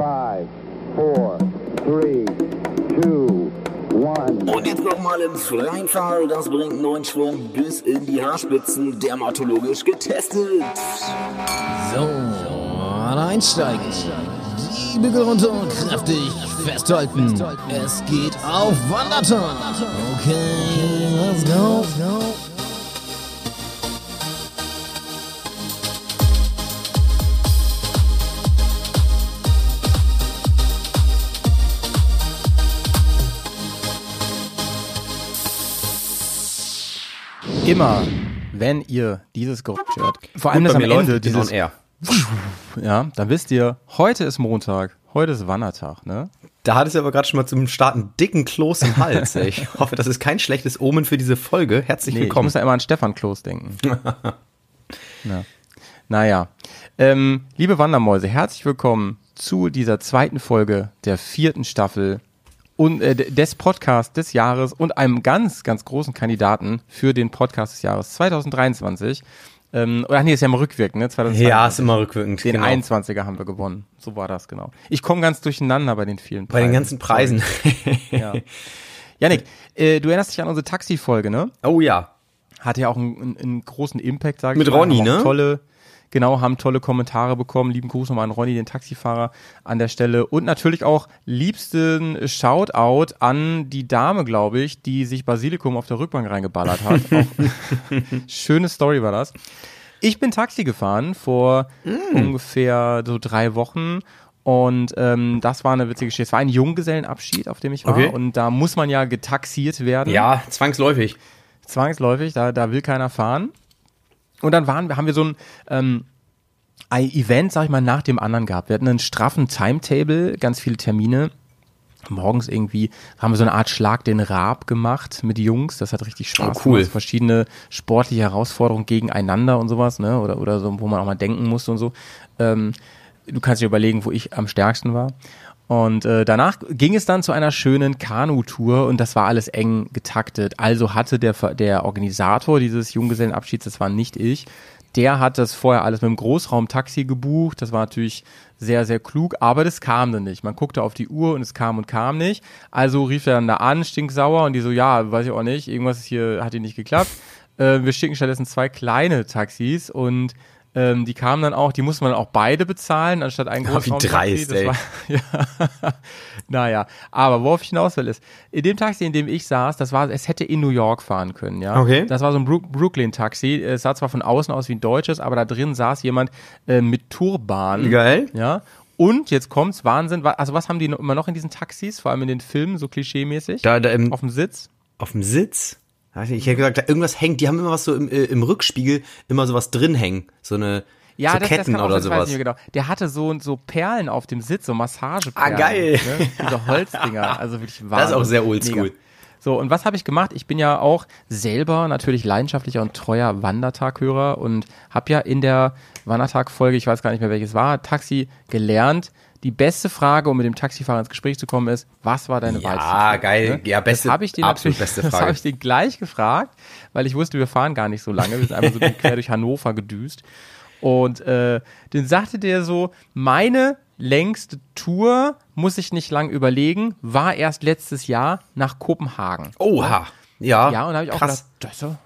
Five, four, three, two, one. Und jetzt nochmal im freien Fall. Das bringt neuen Schwung bis in die Haarspitzen. Dermatologisch getestet. So, einsteigen. Die Bügel runter und kräftig festhalten. Es geht auf Wanderton. Okay, let's go. Immer, wenn ihr dieses Geräusch hört, vor allem Gut, das am Ende, dieses, air. ja, dann wisst ihr, heute ist Montag, heute ist Wandertag, ne? Da hat es aber gerade schon mal zum Start einen dicken Kloß im Hals. ey. Ich hoffe, das ist kein schlechtes Omen für diese Folge. Herzlich Nee, ich willkommen. muss ja immer an Stefan Kloß denken. Na. Naja. Ähm, liebe Wandermäuse, herzlich willkommen zu dieser zweiten Folge der vierten Staffel und, äh, des Podcasts des Jahres und einem ganz, ganz großen Kandidaten für den Podcast des Jahres 2023. Ähm, oder nee, ist ja mal rückwirkend, ne? 2022. ja, ist immer rückwirkend. Den genau. 21er haben wir gewonnen. So war das, genau. Ich komme ganz durcheinander bei den vielen Bei den ganzen Preisen. Ja. Janik, äh, du erinnerst dich an unsere Taxi-Folge, ne? oh ja. Hatte ja auch einen, einen, großen Impact, sage ich Mit mal. Ronny, ne? Tolle, genau, haben tolle Kommentare bekommen. Lieben Gruß nochmal an Ronny, den Taxifahrer an der Stelle. Und natürlich auch liebsten Shoutout an die Dame, glaube ich, die sich Basilikum auf der Rückbank reingeballert hat. schöne Story war das. Ich bin Taxi gefahren vor Mm. ungefähr so drei Wochen. Und ähm, das war eine witzige Geschichte. Es war ein Junggesellenabschied, auf dem ich war. Okay. Und da muss man ja getaxiert werden Ja, zwangsläufig. zwangsläufig, da, da will keiner fahren. Und dann waren, wir- haben wir so ein, ähm, ein Event, sag ich mal, nach dem anderen gehabt. Wir hatten einen straffen Timetable, ganz viele Termine. Morgens irgendwie haben wir so eine Art Schlag den Raab gemacht mit Jungs. Das hat richtig Spaß Oh, cool. gemacht. Verschiedene sportliche Herausforderungen gegeneinander und sowas, ne? Oder, oder so, wo man auch mal denken musste und so. Ähm, du kannst dir überlegen, wo ich am stärksten war. Und äh, danach ging es dann zu einer schönen Kanu-Tour und das war alles eng getaktet. Also hatte der, der Organisator dieses Junggesellenabschieds, das war nicht ich, der hat das vorher alles mit dem Großraumtaxi gebucht. Das war natürlich sehr, sehr klug, aber das kam dann nicht. Man guckte auf die Uhr und es kam und kam nicht. Also rief er dann da an, stinksauer und die so, ja, weiß ich auch nicht, irgendwas hier hat hier nicht geklappt. Äh, wir schicken stattdessen zwei kleine Taxis und ähm, die kamen dann auch, die musste man auch beide bezahlen, anstatt ein Ja, wie dreist, ey. war, ja. naja, aber worauf ich hinaus will ist, in dem Taxi, in dem ich saß, das war, es hätte in New York fahren können, ja. Okay. Das war so ein Brook Brooklyn-Taxi. Es sah zwar von außen aus wie ein deutsches, aber da drin saß jemand äh, mit Turban. Geil. Ja. Und jetzt kommt's, Wahnsinn. Wa- Also was haben die noch, immer noch in diesen Taxis, vor allem in den Filmen, so klischeemäßig? Da, da im, Auf dem Sitz? auf dem Sitz. Ich hätte gesagt, da irgendwas hängt. Die haben immer was so im, äh, im Rückspiegel, immer sowas drin hängen. So eine Ja, so das, Ketten das oder sein, sowas. genau. Der hatte so, so Perlen auf dem Sitz, so Massageperlen. Ah, geil. Ne? Diese Holzdinger, also wirklich Wahnsinn. Das ist auch sehr oldschool. So, und was habe ich gemacht? Ich bin ja auch selber natürlich leidenschaftlicher und treuer Wandertaghörer und habe ja in der Wandertag-Folge, ich weiß gar nicht mehr welches war, Taxi gelernt. Die beste Frage, um mit dem Taxifahrer ins Gespräch zu kommen, ist, was war deine Ja, Weitsicht? geil. Ja, beste- das habe ich den absolut beste Das Frage. habe ich den gleich gefragt, weil ich wusste, wir fahren gar nicht so lange. Wir sind einfach so quer durch Hannover gedüst. Und äh, dann sagte der so, meine längste Tour, muss ich nicht lang überlegen, war erst letztes Jahr nach Kopenhagen. Oha. Ja, Ja, und da habe ich auch krass. gedacht, das ist ja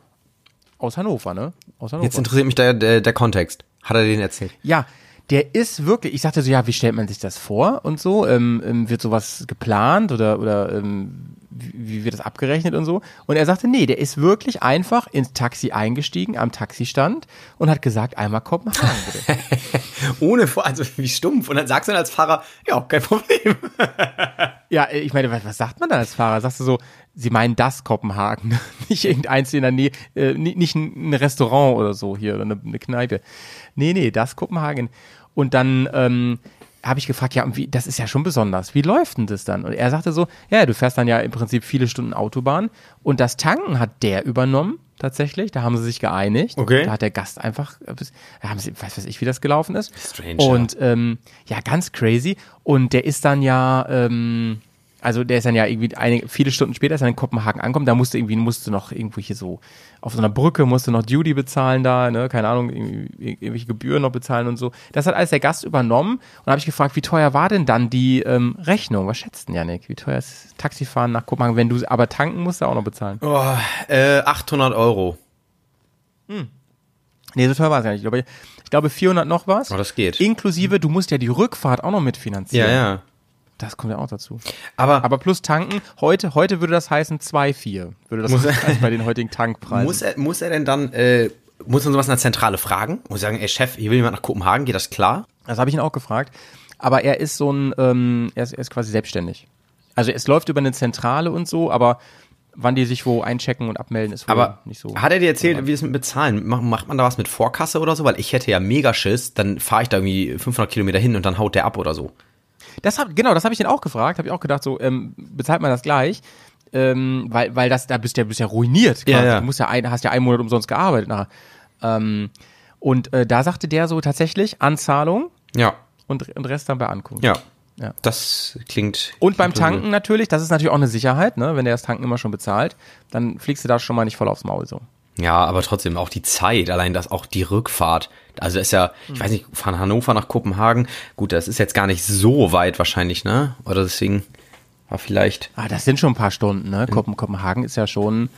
aus Hannover, ne? Aus Hannover. Jetzt interessiert mich der, der, der Kontext. Hat er den erzählt? Ja, der ist wirklich, ich sagte so, ja, wie stellt man sich das vor und so? Ähm, ähm, wird sowas geplant oder, oder ähm, wie, wird das abgerechnet und so? Und er sagte, nee, der ist wirklich einfach ins Taxi eingestiegen, am Taxistand und hat gesagt, einmal Kopenhagen bitte. Ohne vor, also wie stumpf. Und dann sagst du dann als Fahrer, ja, kein Problem. ja, ich meine, was, was sagt man dann als Fahrer? Sagst du so, sie meinen das Kopenhagen, nicht irgendeins in der Nähe, äh, ni- nicht ein, ein Restaurant oder so hier oder eine, eine Kneipe. Nee, nee, das Kopenhagen. Und dann ähm, habe ich gefragt, ja, und wie, das ist ja schon besonders. Wie läuft denn das dann? Und er sagte so, ja, du fährst dann ja im Prinzip viele Stunden Autobahn und das Tanken hat der übernommen, tatsächlich. Da haben sie sich geeinigt. Okay. Da hat der Gast einfach, da haben sie, weiß weiß ich, wie das gelaufen ist. Strange, Und ähm, ja, ganz crazy. Und der ist dann ja, ähm, Also der ist dann ja irgendwie einige, viele Stunden später ist er in Kopenhagen angekommen, da musste irgendwie, musste noch irgendwo hier so, auf so einer Brücke musste noch Duty bezahlen da, ne, keine Ahnung, irgendwelche Gebühren noch bezahlen und so. Das hat alles der Gast übernommen und da habe ich gefragt, wie teuer war denn dann die ähm, Rechnung? Was schätzt denn, Janik? Wie teuer ist Taxifahren nach Kopenhagen, wenn du aber tanken musst, du auch noch bezahlen? Oh, äh, 800 Euro. Nee, so teuer war es ja nicht. Ich glaube, ich glaube 400 noch was. Oh, das geht. Inklusive, du musst ja die Rückfahrt auch noch mitfinanzieren. Ja, ja. Das kommt ja auch dazu. Aber, Aber plus tanken, heute, heute würde das heißen 2,4. Würde das Muss- heißen bei den heutigen Tankpreisen. muss er, muss er denn dann, äh, muss man sowas in der Zentrale fragen? Muss er sagen, ey Chef, hier will jemand nach Kopenhagen, geht das klar? Das habe ich ihn auch gefragt. Aber er ist so ein, ähm, er, ist, er ist quasi selbstständig. Also es läuft über eine Zentrale und so, aber wann die sich wo einchecken und abmelden, ist Aber nicht so. hat er dir erzählt, wie das mit Bezahlen? Macht, macht man da was mit Vorkasse oder so? Weil ich hätte ja mega Schiss, dann fahre ich da irgendwie 500 Kilometer hin und dann haut der ab oder so. Das hab, genau, das habe ich ihn auch gefragt. Habe ich auch gedacht, so ähm, bezahlt man das gleich, ähm, weil, weil das, da bist du ja, bist ja ruiniert. Quasi. Ja, ja. Du musst ja ein, hast ja einen Monat umsonst gearbeitet nachher. Ähm, und äh, da sagte der so tatsächlich Anzahlung Ja, und, und Rest dann bei Ankunft. ja. Ja. Das klingt. Und beim Tanken natürlich, das ist natürlich auch eine Sicherheit, ne? Wenn der das Tanken immer schon bezahlt, dann fliegst du da schon mal nicht voll aufs Maul so. Ja, aber trotzdem auch die Zeit, allein das auch die Rückfahrt. Also ist ja, ich weiß nicht, von Hannover nach Kopenhagen, gut, das ist jetzt gar nicht so weit wahrscheinlich, ne? Oder deswegen war vielleicht. Ah, das sind schon ein paar Stunden, ne? Kopen Kopenhagen ist ja schon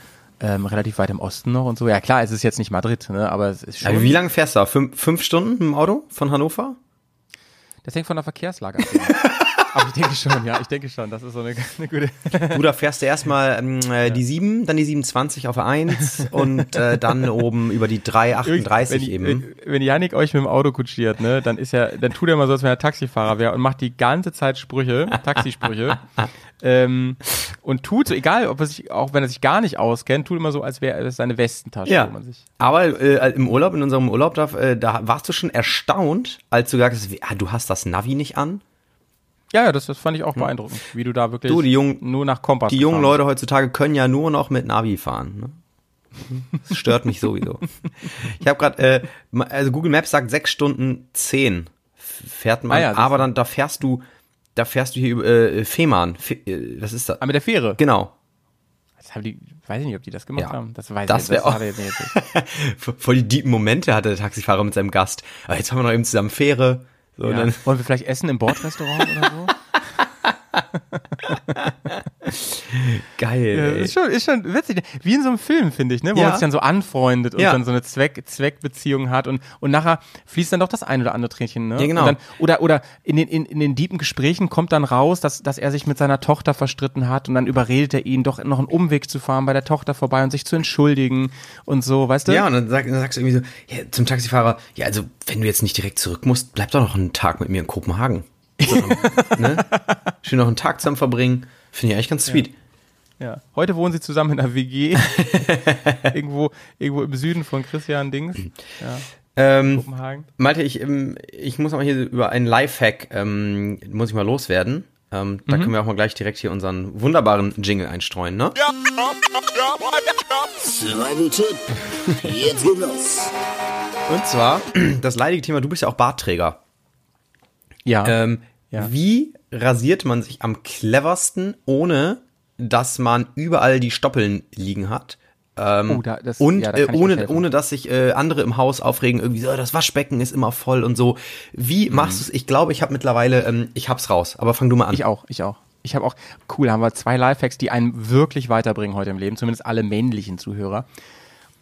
ähm, relativ weit im Osten noch und so. Ja klar, es ist jetzt nicht Madrid, ne? Aber es ist schon. Aber wie lange fährst du da? Fünf, fünf Stunden dem Auto von Hannover? Das hängt von der Verkehrslage ab. Aber ich denke schon, ja, ich denke schon. Das ist so eine, eine gute. Du, da fährst du erstmal ähm, äh, die 7, dann die 27 auf der 1 und äh, dann oben über die 338 wenn, eben. Wenn, wenn Yannick euch mit dem Auto kutschiert, ne, dann ist er, dann tut er mal so, als wenn er Taxifahrer wäre und macht die ganze Zeit Sprüche, Taxisprüche. ähm, und tut so, egal, ob er sich, auch wenn er sich gar nicht auskennt, tut immer so, als wäre es seine Westentasche, Ja, wo man sich. aber äh, im Urlaub, in unserem Urlaub, da, äh, da warst du schon erstaunt, als du gesagt hast, wie- ah, du hast das Navi nicht an. Ja, ja, das, das fand ich auch beeindruckend, wie du da wirklich Du, die Jungen- nur nach Kompass Die jungen Leute heutzutage können ja nur noch mit Navi fahren. Ne? Das stört mich sowieso. Ich habe gerade, äh, also Google Maps sagt sechs Stunden zehn fährt man, Ah ja, aber dann da fährst du, da fährst du hier über äh, Fehmarn. Fe, äh, was ist das? Ah, mit der Fähre. Genau. Das haben die, weiß ich nicht, ob die das gemacht Ja. haben. Das weiß Das ich das auch- jetzt nicht. Voll die deepen Momente hatte der Taxifahrer mit seinem Gast. Aber jetzt haben wir noch eben zusammen Fähre. So, Ja. Wollen wir vielleicht essen im Bordrestaurant oder so? geil. Ja, ist, schon, ist schon witzig. Wie in so einem Film, finde ich, ne? wo Ja. man sich dann so anfreundet und Ja. dann so eine Zweck, Zweckbeziehung hat und, und nachher fließt dann doch das ein oder andere Tränchen. Ne? Ja, genau. Dann, oder oder in, den, in, in den deepen Gesprächen kommt dann raus, dass, dass er sich mit seiner Tochter verstritten hat und dann überredet er ihn, doch noch einen Umweg zu fahren bei der Tochter vorbei und sich zu entschuldigen und so, weißt du? Ja, und dann, sag, dann sagst du irgendwie so, zum Taxifahrer, ja, also wenn du jetzt nicht direkt zurück musst, bleib doch noch einen Tag mit mir in Kopenhagen. So, ne? Schön noch einen Tag zusammen verbringen. Finde ich eigentlich ganz sweet. Ja. Heute wohnen sie zusammen in einer WG. irgendwo, irgendwo im Süden von Christian Dings. Ja, Ähm, Kopenhagen. Malte, ich, ähm, ich muss mal hier über einen Lifehack, ähm, muss ich mal loswerden. Ähm, da können wir auch mal gleich direkt hier unseren wunderbaren Jingle einstreuen, ne? Jetzt los. Und zwar, das leidige Thema, du bist ja auch Bartträger. Ja. Ähm, Ja. Wie rasiert man sich am cleversten, ohne dass man überall die Stoppeln liegen hat? Ähm, Oh, da- das- und ja, äh, ohne, ohne dass sich äh, andere im Haus aufregen, irgendwie so, das Waschbecken ist immer voll und so. Wie Mhm. machst du es? Ich glaube, ich habe mittlerweile, ähm, ich hab's raus. Aber fang du mal an. Ich auch, ich auch. Ich habe auch, cool, haben wir zwei Lifehacks, die einen wirklich weiterbringen heute im Leben, zumindest alle männlichen Zuhörer.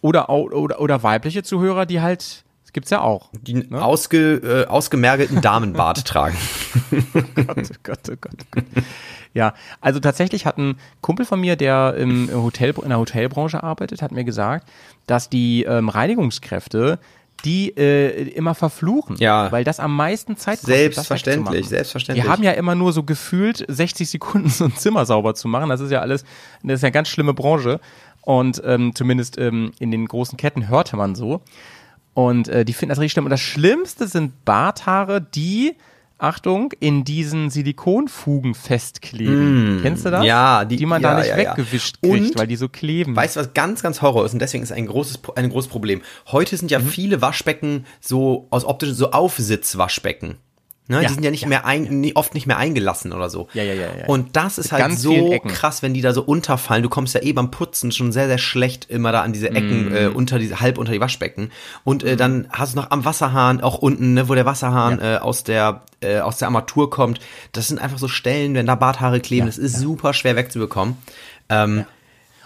Oder, oder, oder weibliche Zuhörer, die halt, gibt's ja auch. Die ausge, äh, ausgemergelten Damenbart tragen. Gott, oh Gott, oh Gott, oh Gott. Ja, also tatsächlich hat ein Kumpel von mir, der im Hotel, in der Hotelbranche arbeitet, hat mir gesagt, dass die ähm, Reinigungskräfte die äh, immer verfluchen, Ja. weil das am meisten Zeit kostet. Selbstverständlich, selbstverständlich. Die haben ja immer nur so gefühlt 60 Sekunden so ein Zimmer sauber zu machen. Das ist ja alles, das ist ja eine ganz schlimme Branche. Und ähm, zumindest ähm, in den großen Ketten hörte man so. Und äh, die finden das richtig schlimm. Und das Schlimmste sind Barthaare, die, Achtung, in diesen Silikonfugen festkleben. Kennst du das? Mm, ja, die- die man ja, da nicht ja, ja. weggewischt kriegt, Und- weil die so kleben. Weißt du, was ganz, ganz Horror ist? Und deswegen ist ein großes, ein großes Problem. Heute sind ja Mhm. viele Waschbecken so aus optischen, so Aufsitzwaschbecken. Ne? Ja, Die sind ja nicht ja, mehr ein, nie- oft nicht mehr eingelassen oder so. Ja, ja, ja, ja. Und das ist Mit halt so krass, wenn die da so unterfallen. Du kommst ja eh beim Putzen schon sehr, sehr schlecht immer da an diese Ecken, Mhm. äh, unter diese, halb unter die Waschbecken. Und äh, dann hast du noch am Wasserhahn, auch unten, ne, wo der Wasserhahn äh, aus der äh, aus der Armatur kommt. Das sind einfach so Stellen, wenn da Barthaare kleben, das ist super schwer wegzubekommen. Ähm,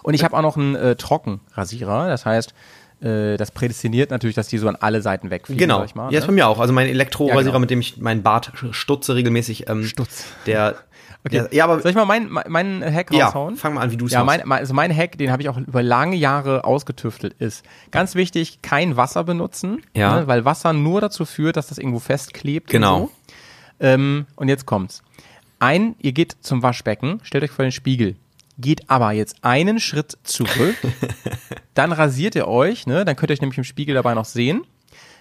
Und ich habe auch noch einen äh, Trockenrasierer, das heißt, äh, das prädestiniert natürlich, dass die so an alle Seiten wegfliegen, Genau. sag ich mal. ja, ist bei ne? mir auch. Also mein Elektrorasierer, Ja, genau. mit dem ich meinen Bart stutze regelmäßig. Ähm, Stutz. Der, Okay. der, ja, aber Soll ich mal meinen mein Hack ja, raushauen? fang mal an, wie du es Ja, mein, also mein Hack, den habe ich auch über lange Jahre ausgetüftelt, ist ganz wichtig, kein Wasser benutzen, Ja. ne, weil Wasser nur dazu führt, dass das irgendwo festklebt. Genau. Und, so. ähm, und jetzt kommt's. Ein, ihr geht zum Waschbecken, stellt euch vor den Spiegel, geht aber jetzt einen Schritt zurück, dann rasiert ihr euch, ne, dann könnt ihr euch nämlich im Spiegel dabei noch sehen.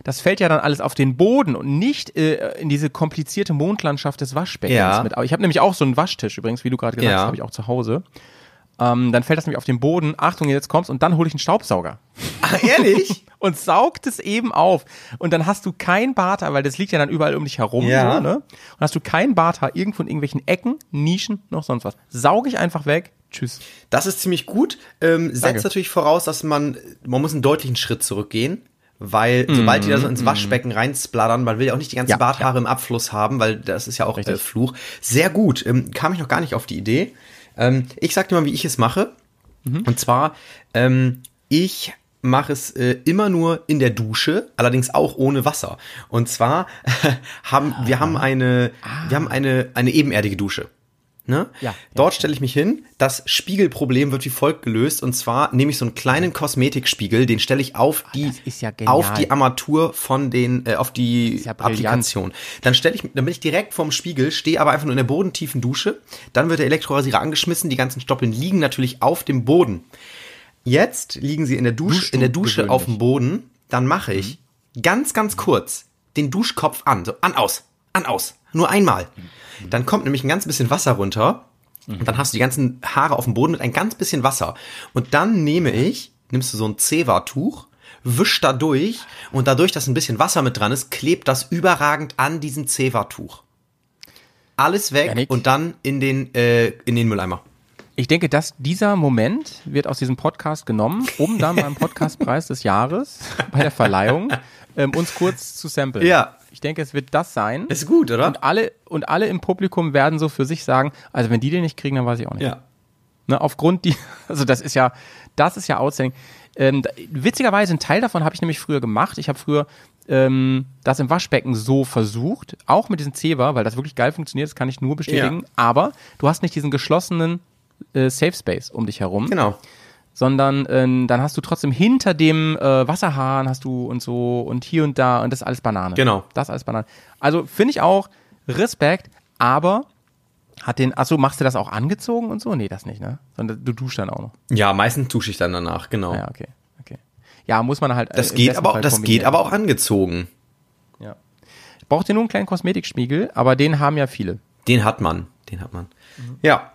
Das fällt ja dann alles auf den Boden und nicht äh, in diese komplizierte Mondlandschaft des Waschbeckens Ja. mit. Ich habe nämlich auch so einen Waschtisch übrigens, wie du gerade gesagt Ja. hast, habe ich auch zu Hause. Ähm, dann fällt das nämlich auf den Boden. Achtung, jetzt kommt's und dann hole ich einen Staubsauger Ah, ehrlich? und saugt es eben auf. Und dann hast du kein Barthaar, weil das liegt ja dann überall um dich herum. Ja. So, ne? Und hast du kein Barthaar irgendwo in irgendwelchen Ecken, Nischen, noch sonst was. Sauge ich einfach weg. Tschüss. Das ist ziemlich gut. Ähm, setzt Danke. natürlich voraus, dass man, man muss einen deutlichen Schritt zurückgehen. Weil sobald die da so ins Waschbecken reinsplattern, man will ja auch nicht die ganzen Mhm. Ja, Barthaare im Abfluss haben, weil das ist ja auch äh. Fluch. Sehr gut. Ähm, kam ich noch gar nicht auf die Idee. Ähm, ich sag dir mal, wie ich es mache. Mhm. Und zwar, ähm, ich mache es äh, immer nur in der Dusche, allerdings auch ohne Wasser. Und zwar haben wir haben eine wir haben eine eine ebenerdige Dusche. Ne? Ja, ja, Dort stelle ich mich hin. Das Spiegelproblem wird wie folgt gelöst. Und zwar nehme ich so einen kleinen Kosmetikspiegel, den stelle ich auf die, das ist ja auf die Armatur von den, äh, auf die ja. Applikation. Dann stelle ich, dann bin ich direkt vorm Spiegel, stehe aber einfach nur in der bodentiefen Dusche. Dann wird der Elektrorasierer angeschmissen. Die ganzen Stoppeln liegen natürlich auf dem Boden. Jetzt liegen sie in der Dusche, Duschst du in der Dusche gewöhnlich? auf dem Boden. Dann mache ich Mhm. ganz, ganz kurz den Duschkopf an. So, an, aus. An, aus. Nur einmal. Dann kommt nämlich ein ganz bisschen Wasser runter. Und dann hast du die ganzen Haare auf dem Boden mit ein ganz bisschen Wasser. Und dann nehme ich, nimmst du so ein Zewa-Tuch, wisch da durch und dadurch, dass ein bisschen Wasser mit dran ist, klebt das überragend an diesem Zewa-Tuch. Alles weg Janik? und dann in den, äh, in den Mülleimer. Ich denke, dass dieser Moment wird aus diesem Podcast genommen, um dann beim Podcastpreis des Jahres bei der Verleihung ähm, uns kurz zu samplen. Ja. Ich denke, es wird das sein. Ist gut, oder? Und alle, und alle im Publikum werden so für sich sagen, also wenn die den nicht kriegen, dann weiß ich auch nicht. Ja. Ne, aufgrund die, also das ist ja, das ist ja outstanding. Ähm, witzigerweise, ein Teil davon habe ich nämlich früher gemacht. Ich habe früher ähm, das im Waschbecken so versucht, auch mit diesem Zewa, weil das wirklich geil funktioniert, das kann ich nur bestätigen. Ja. Aber du hast nicht diesen geschlossenen äh, Safe Space um dich herum, Genau. Sondern ähm, dann hast du trotzdem hinter dem äh, Wasserhahn hast du und so und hier und da und das ist alles Banane. Genau. Das ist alles Banane. Also finde ich auch Respekt, aber hat den, achso, machst du das auch angezogen und so? Nee, das nicht, ne? Sondern du duschst dann auch noch. Ja, meistens dusche ich dann danach, genau. Ja, okay, okay. Ja, muss man halt. Das äh, im geht aber, Fall das kombinieren. geht aber auch angezogen. Ja. Braucht ihr nur einen kleinen Kosmetikspiegel, aber den haben ja viele. Den hat man. Den hat man. Ja.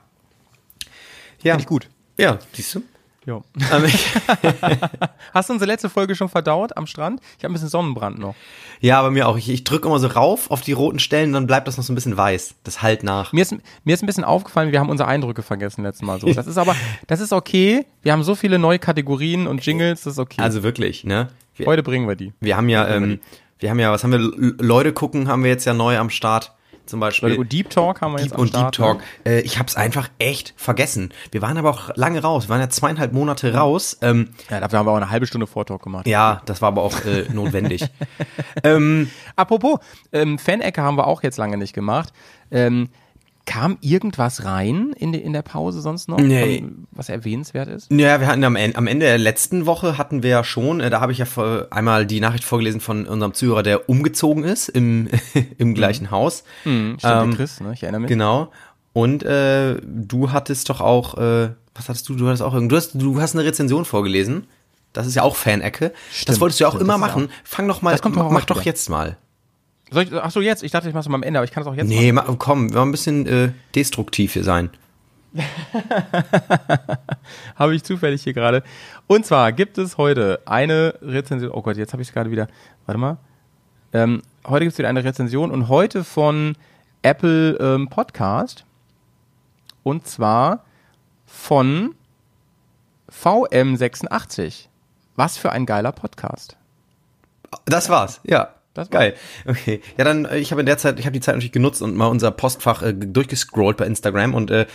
Ja. Finde ich gut. Ja, siehst du? Ich- Hast du unsere letzte Folge schon verdaut am Strand? Ich habe ein bisschen Sonnenbrand noch. ja, bei mir auch. Ich, ich drücke immer so rauf auf die roten Stellen, dann bleibt das noch so ein bisschen weiß. Das halt nach. Mir ist, mir ist ein bisschen aufgefallen, wir haben unsere Eindrücke vergessen letztes Mal so. Das ist aber, das ist okay. Wir haben so viele neue Kategorien und Jingles, das ist okay. Also wirklich, ne? Wir, Heute bringen wir die. wir haben ja, ähm, wir haben ja, was haben wir? Leute gucken haben wir jetzt ja neu am Start. Zum Beispiel. Und Deep Talk haben wir jetzt Deep am und Start. Deep Talk. ne? Äh, ich habe es einfach echt vergessen. Wir waren aber auch lange raus. Wir waren ja zweieinhalb Monate raus. Ähm, Ja, dafür haben wir auch eine halbe Stunde Vortalk gemacht. ja, das war aber auch äh, notwendig. ähm, Apropos, ähm, Fan-Ecke haben wir auch jetzt lange nicht gemacht. Ähm, kam irgendwas rein in, die, in der Pause sonst noch, Nee. von, was erwähnenswert ist? Ja, wir hatten am Ende, am Ende der letzten Woche hatten wir ja schon, äh, da habe ich ja einmal die Nachricht vorgelesen von unserem Zuhörer, der umgezogen ist im, im gleichen Haus. Hm, stimmt, Ähm, Chris, ne? ich erinnere mich. Genau. Und äh, du hattest doch auch, äh, was hattest du? Du hattest auch du hast, du hast eine Rezension vorgelesen. Das ist ja auch Fan-Ecke. Das wolltest du ja auch stimmt, immer machen. Fang doch mal, Das kommt doch mach doch wieder. jetzt mal. Soll ich, ach so, jetzt. Ich dachte, ich mach's mal am Ende, aber ich kann es auch jetzt Nee, ma, komm, wir wollen ein bisschen äh, destruktiv hier sein. Habe ich zufällig hier gerade. Und zwar gibt es heute eine Rezension. Oh Gott, jetzt habe ich es gerade wieder. Warte mal. Ähm, heute gibt es wieder eine Rezension und heute von Apple ähm, Podcast. Und zwar von VM86. Was für ein geiler Podcast. Das war's, ja. Das war's. Geil. Okay. Ja, dann, äh, ich habe in der Zeit, ich habe die Zeit natürlich genutzt und mal unser Postfach äh, durchgescrollt bei Instagram und äh,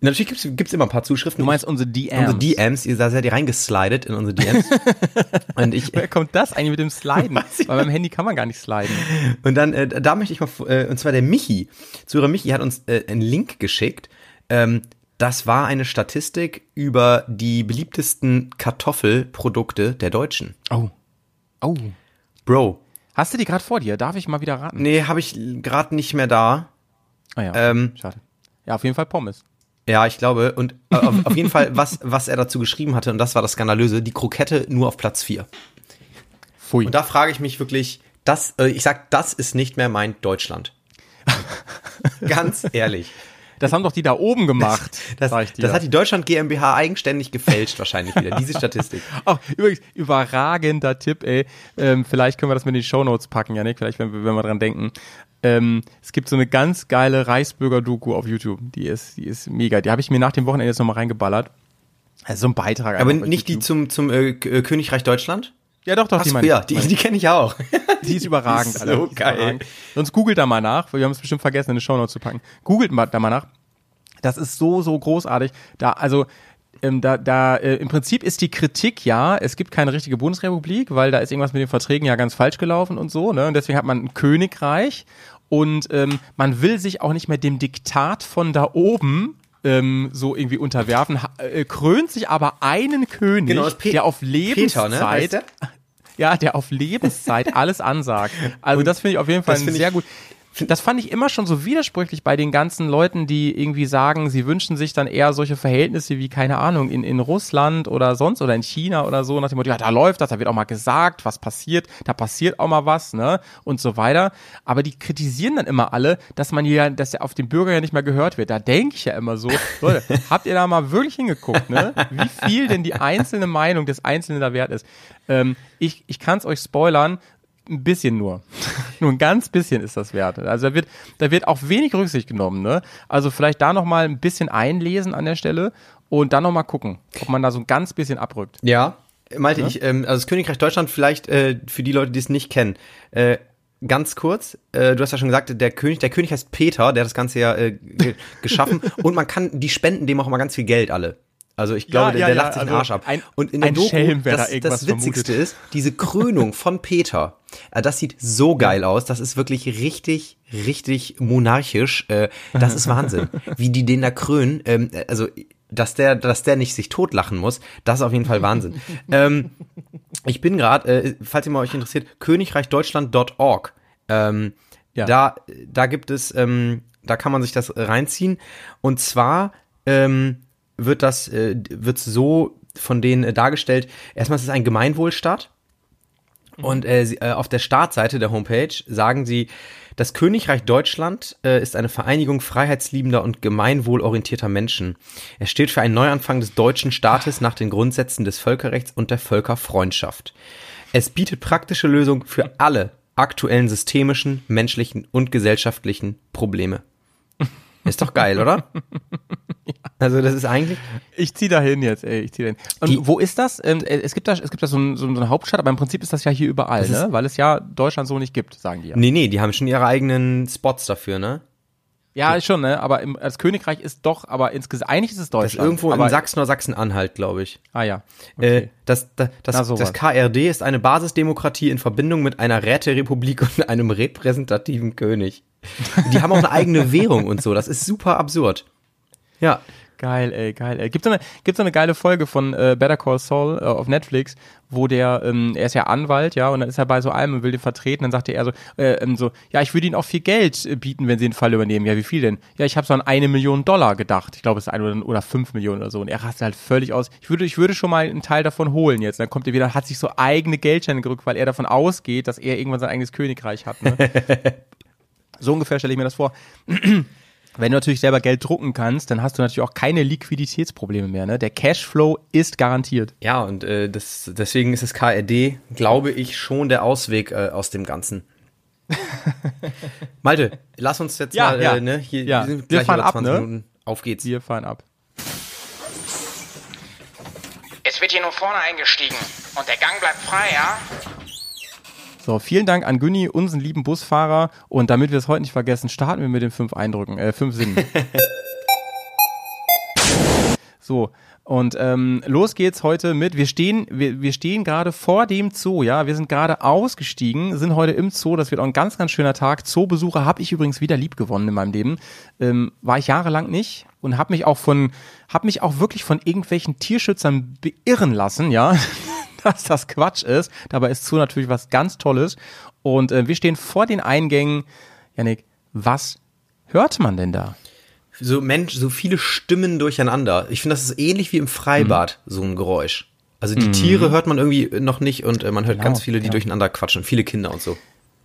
natürlich gibt's gibt's immer ein paar Zuschriften. Mhm. Du meinst unsere DMs? unsere DMs, ihr da seid ihr reingeslidet in unsere DMs. und ich Woher kommt das eigentlich mit dem Sliden? Weil beim Handy kann man gar nicht sliden. Und dann, äh, da möchte ich mal, äh, und zwar der Michi, Zuhörer Michi hat uns äh, einen Link geschickt. Ähm, das war eine Statistik über die beliebtesten Kartoffelprodukte der Deutschen. Oh. Oh. Bro, Hast du die gerade vor dir? Darf ich mal wieder raten? nee, habe ich gerade nicht mehr da. Ah ja. Ähm, Schade. Ja, auf jeden Fall Pommes. Ja, ich glaube. Und äh, auf, auf jeden Fall, was, was er dazu geschrieben hatte, und das war das Skandalöse, die Krokette nur auf Platz 4. Pfui. Und da frage ich mich wirklich, das, äh, ich sag, das ist nicht mehr mein Deutschland. Ganz ehrlich. Das haben doch die da oben gemacht. Das, dir. das hat die Deutschland GmbH eigenständig gefälscht, wahrscheinlich wieder, diese Statistik. Ach, übrigens, überragender Tipp, ey. Ähm, vielleicht können wir das mit in die Shownotes packen, Janik, vielleicht, wenn, wir- wenn wir dran denken. Ähm, es gibt so eine ganz geile Reichsbürger-Doku auf YouTube. Die ist, die ist mega. Die habe ich mir nach dem Wochenende jetzt nochmal reingeballert. Also so ein Beitrag. Aber nicht die zum, zum äh, äh, Königreich Deutschland? Ja, doch, doch, Ach die meine ja, die, die kenne ich auch. Die ist überragend, Alter. so ist geil. überragend. Sonst googelt da mal nach, wir haben es bestimmt vergessen, in die Shownotes zu packen. Googelt mal da mal nach. Das ist so, so großartig. Da, also, ähm, da, da, äh, im Prinzip ist die Kritik ja, es gibt keine richtige Bundesrepublik, weil da ist irgendwas mit den Verträgen ja ganz falsch gelaufen und so, ne? Und deswegen hat man ein Königreich und ähm, man will sich auch nicht mehr dem Diktat von da oben ähm, so irgendwie unterwerfen, ha- äh, krönt sich aber einen König, Genau, der auf Peter, Lebenszeit ne? Ja, der auf Lebenszeit alles ansagt. Also das finde ich auf jeden Fall sehr gut. Das fand ich immer schon so widersprüchlich bei den ganzen Leuten, die irgendwie sagen, sie wünschen sich dann eher solche Verhältnisse wie, keine Ahnung, in, in Russland oder sonst oder in China oder so, nach dem Motto, ja, da läuft das, da wird auch mal gesagt, was passiert, da passiert auch mal was, ne, und so weiter. Aber die kritisieren dann immer alle, dass man ja, dass ja auf den Bürger ja nicht mehr gehört wird. Da denke ich ja immer so, Leute, habt ihr da mal wirklich hingeguckt, ne, wie viel denn die einzelne Meinung des Einzelnen da wert ist? Ähm, ich ich kann es euch spoilern, ein bisschen nur. nur ein ganz bisschen ist das wert. Also da wird, da wird auch wenig Rücksicht genommen, ne? Also vielleicht da nochmal ein bisschen einlesen an der Stelle und dann nochmal gucken, ob man da so ein ganz bisschen abrückt. Ja, Malte, ich, ähm, also das Königreich Deutschland vielleicht äh, für die Leute, die es nicht kennen. Äh, ganz kurz, äh, du hast ja schon gesagt, der König, der König heißt Peter, der hat das Ganze ja äh, ge geschaffen und man kann, die spenden dem auch immer ganz viel Geld alle. Also ich glaube, der, ja, der ja, lacht sich den also Arsch ab. ein- und in der Doku, Schelm, das, das Witzigste vermutet. ist, diese Krönung von Peter, äh, das sieht so geil aus, das ist wirklich richtig, richtig monarchisch. Äh, das ist Wahnsinn, wie die den da krönen. Ähm, äh, also dass der, dass der nicht sich totlachen muss, das ist auf jeden Fall Wahnsinn. ähm, ich bin gerade, äh, falls ihr mal euch interessiert, königreichdeutschland.org. Ähm, Ja. Da, da gibt es, ähm, da kann man sich das reinziehen. Und zwar ähm, wird das, äh, wird so von denen äh, dargestellt. Erstmal ist es ein Gemeinwohlstaat. Und äh, sie, äh, auf der Startseite der Homepage sagen sie, das Königreich Deutschland äh, ist eine Vereinigung freiheitsliebender und gemeinwohlorientierter Menschen. Es steht für einen Neuanfang des deutschen Staates nach den Grundsätzen des Völkerrechts und der Völkerfreundschaft. Es bietet praktische Lösungen für alle aktuellen systemischen, menschlichen und gesellschaftlichen Probleme. Ist doch geil, oder? Also das ist eigentlich, Ich zieh da hin jetzt, ey, ich zieh da hin. Und Die- wo ist das? Ähm, es gibt da, es gibt da so, ein, so eine Hauptstadt, aber im Prinzip ist das ja hier überall, ne? Weil es ja Deutschland so nicht gibt, sagen die ja. nee, nee, die haben schon ihre eigenen Spots dafür, ne? Ja, ist schon, ne? Aber im, das Königreich ist doch, aber insgesamt, eigentlich ist es Das ist Deutschland. irgendwo aber, in Sachsen oder Sachsen-Anhalt, glaube ich. Ah ja. Äh, Okay. das, das, das, sowas. das KRD ist eine Basisdemokratie in Verbindung mit einer Räterepublik und einem repräsentativen König. Die haben auch eine eigene Währung und so. Das ist super absurd. Ja. Geil, ey, geil, ey. Gibt so eine, gibt so eine geile Folge von äh, Better Call Saul äh, auf Netflix, wo der, ähm, er ist ja Anwalt, ja, und dann ist er bei so einem und will den vertreten, dann sagt er so, äh, ähm, so, ja, ich würde ihnen auch viel Geld äh, bieten, wenn sie den Fall übernehmen. Ja, wie viel denn? Ja, ich habe so an eine Million Dollar gedacht. Ich glaube, es ist ein oder, oder fünf Millionen oder so. Und er rastet halt völlig aus. Ich würde, ich würde schon mal einen Teil davon holen jetzt. Dann kommt er wieder, hat sich so eigene Geldscheine gerückt, weil er davon ausgeht, dass er irgendwann sein eigenes Königreich hat. Ne? so ungefähr stelle ich mir das vor. Wenn du natürlich selber Geld drucken kannst, dann hast du natürlich auch keine Liquiditätsprobleme mehr. Ne? Der Cashflow ist garantiert. Ja, und äh, das, deswegen ist das KRD, glaube ich, schon der Ausweg äh, aus dem Ganzen. Malte, lass uns jetzt Ja, mal, ja. Äh, ne, hier, Ja, wir sind wir gleich fahren über ab, 20 ne? Minuten. Auf geht's. Wir fahren ab. Es wird hier nur vorne eingestiegen. Und der Gang bleibt frei, ja? So, vielen Dank an Günni, unseren lieben Busfahrer. Und damit wir es heute nicht vergessen, starten wir mit den fünf Eindrücken, äh, fünf Sinnen. so, und ähm, los geht's heute mit, wir stehen, wir, wir stehen gerade vor dem Zoo, ja, wir sind gerade ausgestiegen, sind heute im Zoo, das wird auch ein ganz, ganz schöner Tag. Zoobesucher habe ich übrigens wieder lieb gewonnen in meinem Leben. Ähm, war ich jahrelang nicht und habe mich auch von, habe mich auch wirklich von irgendwelchen Tierschützern beirren lassen, ja, dass das Quatsch ist. Dabei ist Zoo natürlich was ganz Tolles. Und äh, wir stehen vor den Eingängen. Janik, was hört man denn da? So Mensch, so viele Stimmen durcheinander. Ich finde, das ist ähnlich wie im Freibad, Mhm. so ein Geräusch. Also die Tiere hört man irgendwie noch nicht und äh, man hört Genau, ganz viele, die ja. durcheinander quatschen. Viele Kinder und so.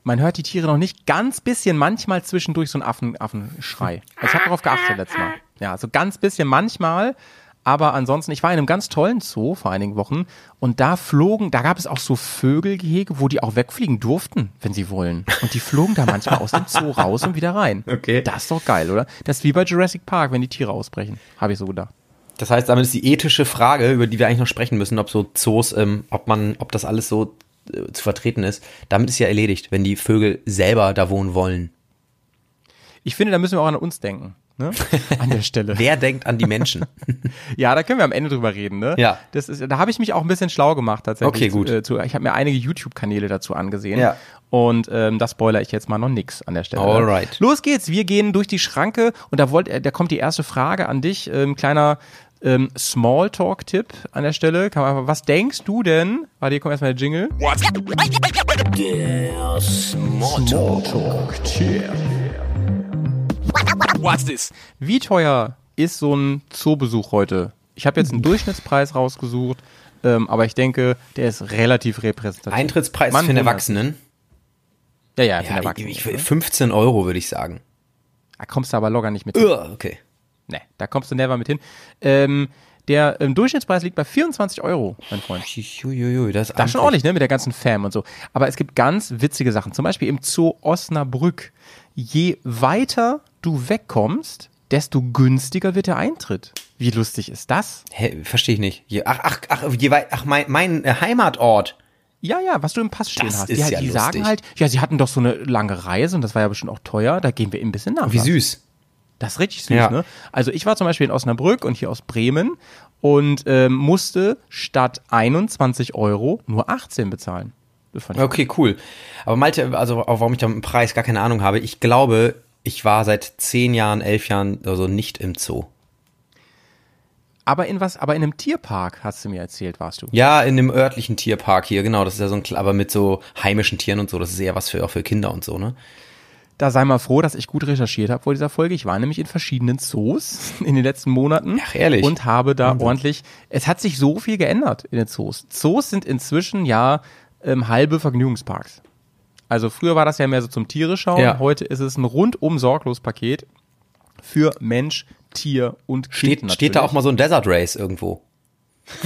Man hört die Tiere noch nicht ganz bisschen, manchmal zwischendurch so ein Affen, Affenschrei. Also ich habe darauf geachtet letztes Mal. Ja, so ganz bisschen manchmal. Aber ansonsten, ich war in einem ganz tollen Zoo vor einigen Wochen und da flogen, da gab es auch so Vögelgehege, wo die auch wegfliegen durften, wenn sie wollen. Und die flogen da manchmal aus dem Zoo raus und wieder rein. Okay. Das ist doch geil, oder? Das ist wie bei Jurassic Park, wenn die Tiere ausbrechen. Habe ich so gedacht. Das heißt, damit ist die ethische Frage, über die wir eigentlich noch sprechen müssen, ob so Zoos, ähm, ob man, ob das alles so äh, zu vertreten ist. Damit ist ja erledigt, wenn die Vögel selber da wohnen wollen. Ich finde, da müssen wir auch an uns denken. Ne? An der Stelle. Wer denkt an die Menschen? Ja, da können wir am Ende drüber reden, ne? Ja. Das ist, da habe ich mich auch ein bisschen schlau gemacht tatsächlich. Okay, gut. Zu, äh, ich habe mir einige YouTube-Kanäle dazu angesehen. Ja. Und ähm, das spoiler ich jetzt mal noch nix an der Stelle. Alright. Los geht's. Wir gehen durch die Schranke und da wollt, äh, da kommt die erste Frage an dich. Ähm, kleiner ähm, Smalltalk-Tipp an der Stelle. Kann man, einfach- was denkst du denn? Warte, hier kommt erstmal der Jingle. Der Smalltalk-Tipp. What's this? Wie teuer ist so ein Zoobesuch heute? Ich habe jetzt einen Durchschnittspreis rausgesucht, ähm, aber ich denke, der ist relativ repräsentativ. Eintrittspreis Man für den Erwachsenen? Ja, ja, für den Ja, Erwachsenen. ich, ich, 15 Euro würde ich sagen. Da kommst du aber locker nicht mit hin. Uah, okay. Nee, da kommst du never mit hin. Ähm, der ähm, Durchschnittspreis liegt bei 24 Euro, mein Freund. Uiuiui, das ist Das ist schon ordentlich, ne, mit der ganzen Fam und so. Aber es gibt ganz witzige Sachen. Zum Beispiel im Zoo Osnabrück. Je weiter du wegkommst, desto günstiger wird der Eintritt. Wie lustig ist das? Hä, verstehe ich nicht. Ach, ach, ach, ach, mein, mein äh, Heimatort. Ja, ja, was du im Pass stehen Das hast. ist die ja die lustig. sagen halt, ja, sie hatten doch so eine lange Reise und das war ja bestimmt auch teuer, da gehen wir ein bisschen nach. Wie süß. Das ist richtig süß, Ja. ne? Also ich war zum Beispiel in Osnabrück und hier aus Bremen und ähm, musste statt 21 Euro nur 18 bezahlen. Okay, cool. Aber Malte, also warum ich da mit dem Preis gar keine Ahnung habe, ich glaube, ich war seit 10 Jahren, 11 Jahren also nicht im Zoo. Aber in was? Aber in einem Tierpark, hast du mir erzählt, warst du. Ja, in dem örtlichen Tierpark hier, genau. Das ist ja so ein, aber mit so heimischen Tieren und so. Das ist eher was für, auch für Kinder und so, ne? Da sei mal froh, dass ich gut recherchiert habe vor dieser Folge. Ich war nämlich in verschiedenen Zoos in den letzten Monaten. Ach, ehrlich? Und habe da ordentlich, es hat sich so viel geändert in den Zoos. Zoos sind inzwischen ja ähm, halbe Vergnügungsparks. Also früher war das ja mehr so zum Tiere schauen. Ja. Heute ist es ein rundum sorglos Paket für Mensch, Tier und Kind Steht, steht da natürlich. auch mal so ein Desert Race irgendwo?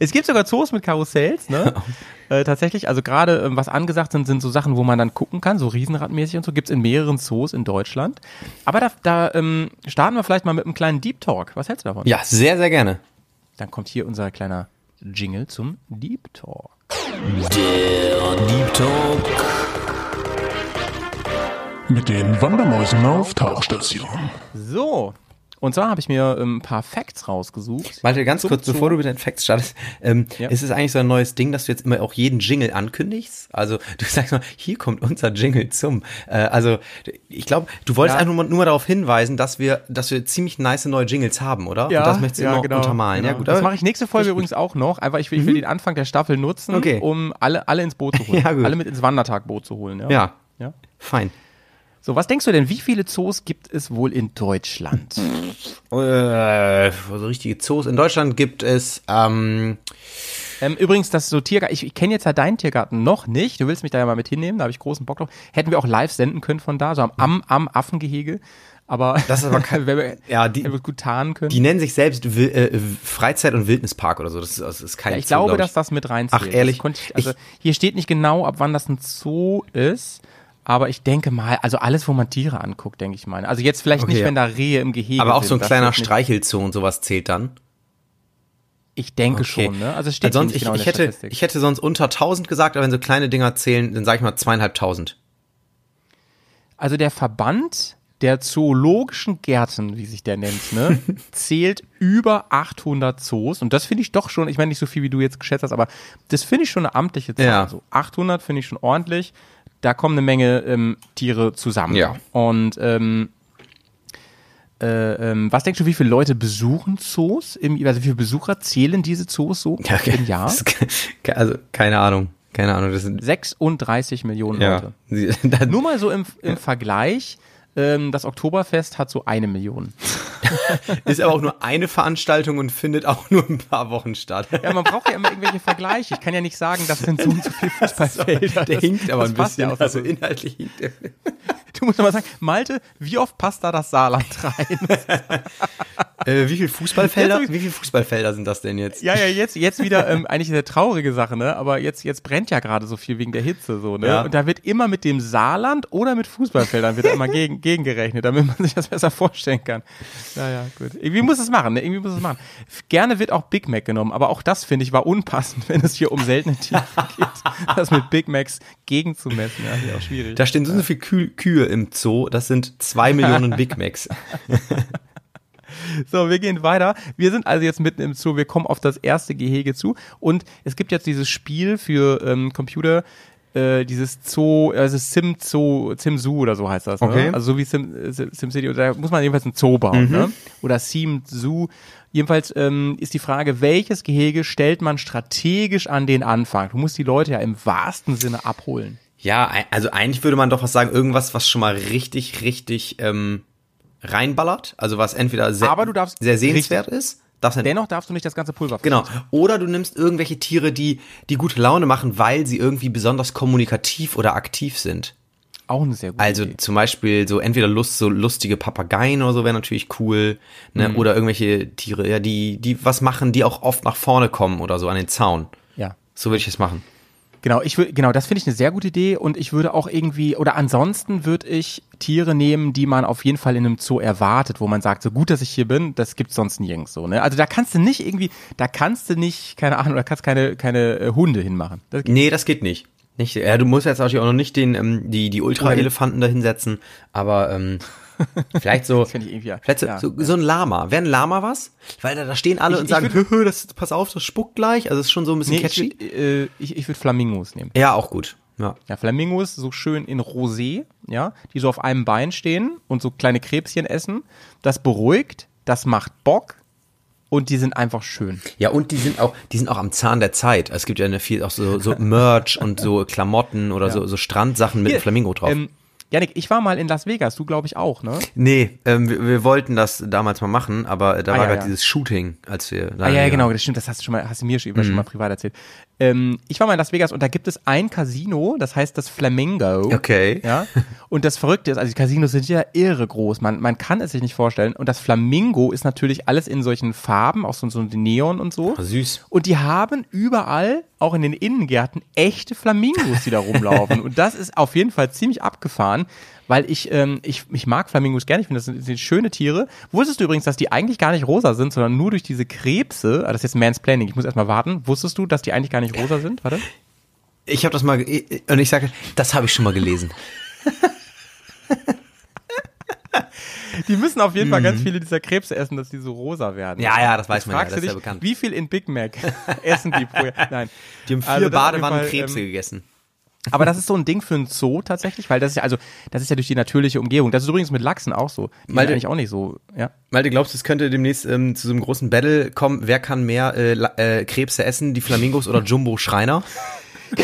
Es gibt sogar Zoos mit Karussells, ne? äh, tatsächlich, also gerade ähm, was angesagt sind, sind so Sachen, wo man dann gucken kann, so Riesenradmäßig und so, gibt's in mehreren Zoos in Deutschland. Aber da, da ähm, starten wir vielleicht mal mit einem kleinen Deep Talk. Was hältst du davon? Ja, sehr, sehr gerne. Dann kommt hier unser kleiner Jingle zum Deep Talk. Der Deep Talk. Mit den Wandermäusen auf Tauchstation. So. Und zwar habe ich mir ähm, ein paar Facts rausgesucht. Malte, ganz Zum kurz, Zoo. bevor du mit deinen Facts startest, ähm, Ja. ist es eigentlich so ein neues Ding, dass du jetzt immer auch jeden Jingle ankündigst? Also du sagst mal, hier kommt unser Jingle zum. Äh, also ich glaube, du wolltest Ja. einfach nur, nur mal darauf hinweisen, dass wir, dass wir ziemlich nice neue Jingles haben, oder? Und das möchtest du immer untermalen. Ja, gut. Das mache ich nächste Folge übrigens auch noch. Einfach, ich will, ich will den Anfang der Staffel nutzen, Okay. um alle, alle ins Boot zu holen. Ja, gut. Alle mit ins Wandertagboot zu holen. Ja. Ja, ja. fein. So, was denkst du denn, wie viele Zoos gibt es wohl in Deutschland? Äh, so richtige Zoos. In Deutschland gibt es, ähm, ähm, übrigens, das so Tiergarten, ich, ich kenne jetzt ja deinen Tiergarten noch nicht. Du willst mich da ja mal mit hinnehmen, da habe ich großen Bock drauf. Hätten wir auch live senden können von da, so am, am, am Affengehege. Aber Das ist aber kein- wenn wir, ja, die- wenn wir gut tarnen können. Die nennen sich selbst Wil äh, Freizeit- und Wildnispark oder so. Das ist, das ist kein ja, ich Zoo, glaube, glaub dass das mit reinzählt. Ach, ehrlich? Ich, also hier steht nicht genau, ab wann das ein Zoo ist. Aber ich denke mal, also alles, wo man Tiere anguckt, denke ich mal. Also jetzt vielleicht Okay, nicht, ja. wenn da Rehe im Gehege Aber auch sind, so ein kleiner Streichelzoo und sowas zählt dann. Ich denke Okay. schon, ne? Also es steht Also sonst, nicht ich, genau ich, hätte, Statistik. ich hätte sonst unter 1000 gesagt, aber wenn so kleine Dinger zählen, dann sage ich mal zweieinhalbtausend. Also der Verband der zoologischen Gärten, wie sich der nennt, ne, zählt über 800 Zoos und das finde ich doch schon, ich meine nicht so viel, wie du jetzt geschätzt hast, aber das finde ich schon eine amtliche Zahl. Ja. So 800 finde ich schon ordentlich. Da kommen eine Menge ähm, Tiere zusammen. Ja. Und ähm, äh, ähm, was denkst du, wie viele Leute besuchen Zoos? Im, also wie viele Besucher zählen diese Zoos so im Jahr? Das ist ke- Also keine Ahnung. Keine Ahnung. Das sind, 36 Millionen ja. Leute. Dann- Nur mal so im, im Vergleich, ähm, das Oktoberfest hat so eine Million. Ist aber auch nur eine Veranstaltung und findet auch nur ein paar Wochen statt. Ja, man braucht ja immer irgendwelche Vergleiche. Ich kann ja nicht sagen, das sind so und so viele Fußballfelder. Der Das- hinkt aber ein bisschen. Ja auch also so. inhaltlich hinkt er. Du musst mal sagen, Malte, wie oft passt da das Saarland rein? Äh, wie viele Fußballfelder? Jetzt- Wie viele Fußballfelder sind das denn jetzt? Ja, ja, jetzt, jetzt wieder ähm, eigentlich eine traurige Sache, ne? Aber jetzt, jetzt brennt ja gerade so viel wegen der Hitze, so, ne? Ja. Und da wird immer mit dem Saarland oder mit Fußballfeldern wird immer gegen, gegengerechnet, damit man sich das besser vorstellen kann. Ja, ja, gut. Irgendwie muss es machen, ne? Irgendwie muss es machen. Gerne wird auch Big Mac genommen, aber auch das, finde ich, war unpassend, wenn es hier um seltene Tiere geht, das mit Big Macs gegenzumessen. Ja, ist ja auch schwierig. Da stehen so, so viele Kühe, Kühe im Zoo. Das sind zwei Millionen Big Macs. So, wir gehen weiter. Wir sind also jetzt mitten im Zoo. Wir kommen auf das erste Gehege zu. Und es gibt jetzt dieses Spiel für ähm, Computer, äh, dieses Zoo, also Sim Zoo, Sim Zoo oder so heißt das. Ne? Okay. Also so wie Sim, äh, Sim City. Da muss man jedenfalls einen Zoo bauen. Ne? Oder Sim Zoo. Jedenfalls ähm, ist die Frage, welches Gehege stellt man strategisch an den Anfang? Du musst die Leute ja im wahrsten Sinne abholen. Ja, also eigentlich würde man doch was sagen, irgendwas, was schon mal richtig, richtig ähm, reinballert. Also was entweder sehr, Aber du darfst- sehr sehenswert ist. Darfst Dennoch darfst du nicht das ganze Pulver Genau. Oder du nimmst irgendwelche Tiere, die, die gute Laune machen, weil sie irgendwie besonders kommunikativ oder aktiv sind. Auch eine sehr gute Also Idee. zum Beispiel so entweder Lust, so lustige Papageien oder so wäre natürlich cool, ne? Mhm. Oder irgendwelche Tiere, ja, die, die was machen, die auch oft nach vorne kommen oder so an den Zaun. Ja. So würde ich es machen. Genau, ich würde, genau, das finde ich eine sehr gute Idee und ich würde auch irgendwie, oder ansonsten würde ich Tiere nehmen, die man auf jeden Fall in einem Zoo erwartet, wo man sagt, so gut, dass ich hier bin, das gibt's sonst nirgends so, ne? Also da kannst du nicht irgendwie, da kannst du nicht, keine Ahnung, da kannst keine, keine äh, Hunde hinmachen. Das Nee, das geht nicht. Nicht, ja, du musst jetzt natürlich auch noch nicht den, ähm, die, die Ultra-Elefanten da hinsetzen, aber ähm, vielleicht so, ich ja. vielleicht so, Ja. so, so ein Lama. Wäre ein Lama was? Weil da, da stehen alle Ich- und ich sagen, würd- hö, hö, das, pass auf, das spuckt gleich. Also es ist schon so ein bisschen Nee, ich catchy. würde äh, ich, ich würd Flamingos nehmen. ja, auch gut. Ja. Ja, Flamingos so schön in Rosé, ja, die so auf einem Bein stehen und so kleine Krebschen essen. Das beruhigt, das macht Bock und die sind einfach schön. Ja, und die sind auch, die sind auch am Zahn der Zeit. Es gibt ja eine viel auch so, so Merch und so Klamotten oder so, so Strandsachen mit Hier, Flamingo drauf. Ähm, Janik, ich war mal in Las Vegas, du glaube ich auch, ne? nee, ähm, wir, wir wollten das damals mal machen, aber da Ah, war ja, gerade ja. dieses Shooting, als wir da Ah ja, ja, genau, das stimmt, das hast du schon mal, hast du mir schon, schon Mhm. mal privat erzählt. Ähm, ich war mal in Las Vegas und da gibt es ein Casino, das heißt das Flamingo. Okay. Ja. Und das Verrückte ist, also die Casinos sind ja irre groß, man, man kann es sich nicht vorstellen. Und das Flamingo ist natürlich alles in solchen Farben, auch so, so Neon und so. Ah, süß. Und die haben überall, auch in den Innengärten, echte Flamingos, die da rumlaufen. und das ist auf jeden Fall ziemlich abgefahren, weil ich, ähm, ich, ich mag Flamingos gerne, ich finde, das sind, sind schöne Tiere. Wusstest du übrigens, dass die eigentlich gar nicht rosa sind, sondern nur durch diese Krebse, ah, das ist jetzt Mansplaining, ich muss erstmal warten. Wusstest du, dass die eigentlich gar nicht rosa sind? Warte. Ich habe das mal und ich sage, das habe ich schon mal gelesen. Die müssen auf jeden Fall ganz viele dieser Krebse essen, dass die so rosa werden. Mhm. Ja, ja, das weiß Jetzt man ja, das du ist ja dich, bekannt. Wie viel in Big Mac essen die pro Jahr? Nein. Die haben vier Also auf jeden Badewannen Krebse ähm, gegessen. Aber das ist so ein Ding für ein Zoo tatsächlich, weil das ist ja, also, das ist ja durch die natürliche Umgebung. Das ist übrigens mit Lachsen auch so. Die Malte- eigentlich auch nicht so, ja. Malte, glaubst du, es könnte demnächst ähm, zu so einem großen Battle kommen, wer kann mehr äh, äh, Krebse essen, die Flamingos oder Jumbo Schreiner?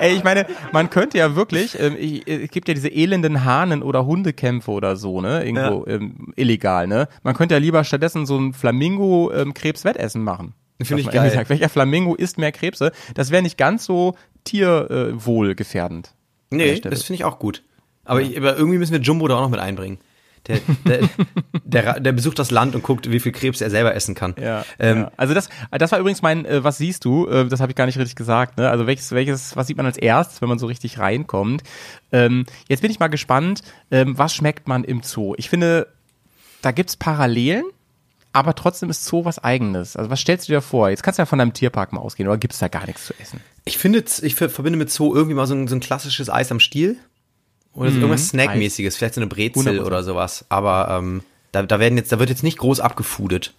Ey, ich meine, man könnte ja wirklich, ähm, ich, es gibt ja diese elenden Hahnen- oder Hundekämpfe oder so, ne, irgendwo ähm, illegal, ne. Man könnte ja lieber stattdessen so ein Flamingo-Krebswettessen machen. Finde ich geil. Sagt, welcher Flamingo isst mehr Krebse? Das wäre nicht ganz so tierwohlgefährdend. der Nee, das finde ich auch gut. Aber, ich, aber irgendwie müssen wir Jumbo da auch noch mit einbringen. Der, der, der, der besucht das Land und guckt, wie viel Krebs er selber essen kann. Ja, ähm, ja. Also das, das war übrigens mein, äh, was siehst du? Äh, das habe ich gar nicht richtig gesagt. Ne? Also welches, welches, was sieht man als erstes, wenn man so richtig reinkommt? Ähm, jetzt bin ich mal gespannt, ähm, was schmeckt man im Zoo? Ich finde, da gibt's Parallelen, aber trotzdem ist Zoo was Eigenes. Also was stellst du dir vor? Jetzt kannst du ja von deinem Tierpark mal ausgehen, oder gibt's da gar nichts zu essen? Ich finde, ich ver- verbinde mit Zoo irgendwie mal so ein, so ein klassisches Eis am Stiel. Oder so irgendwas Snackmäßiges, vielleicht so eine Brezel 100%. oder sowas. Aber ähm, da, da werden jetzt, da wird jetzt nicht groß abgefudet.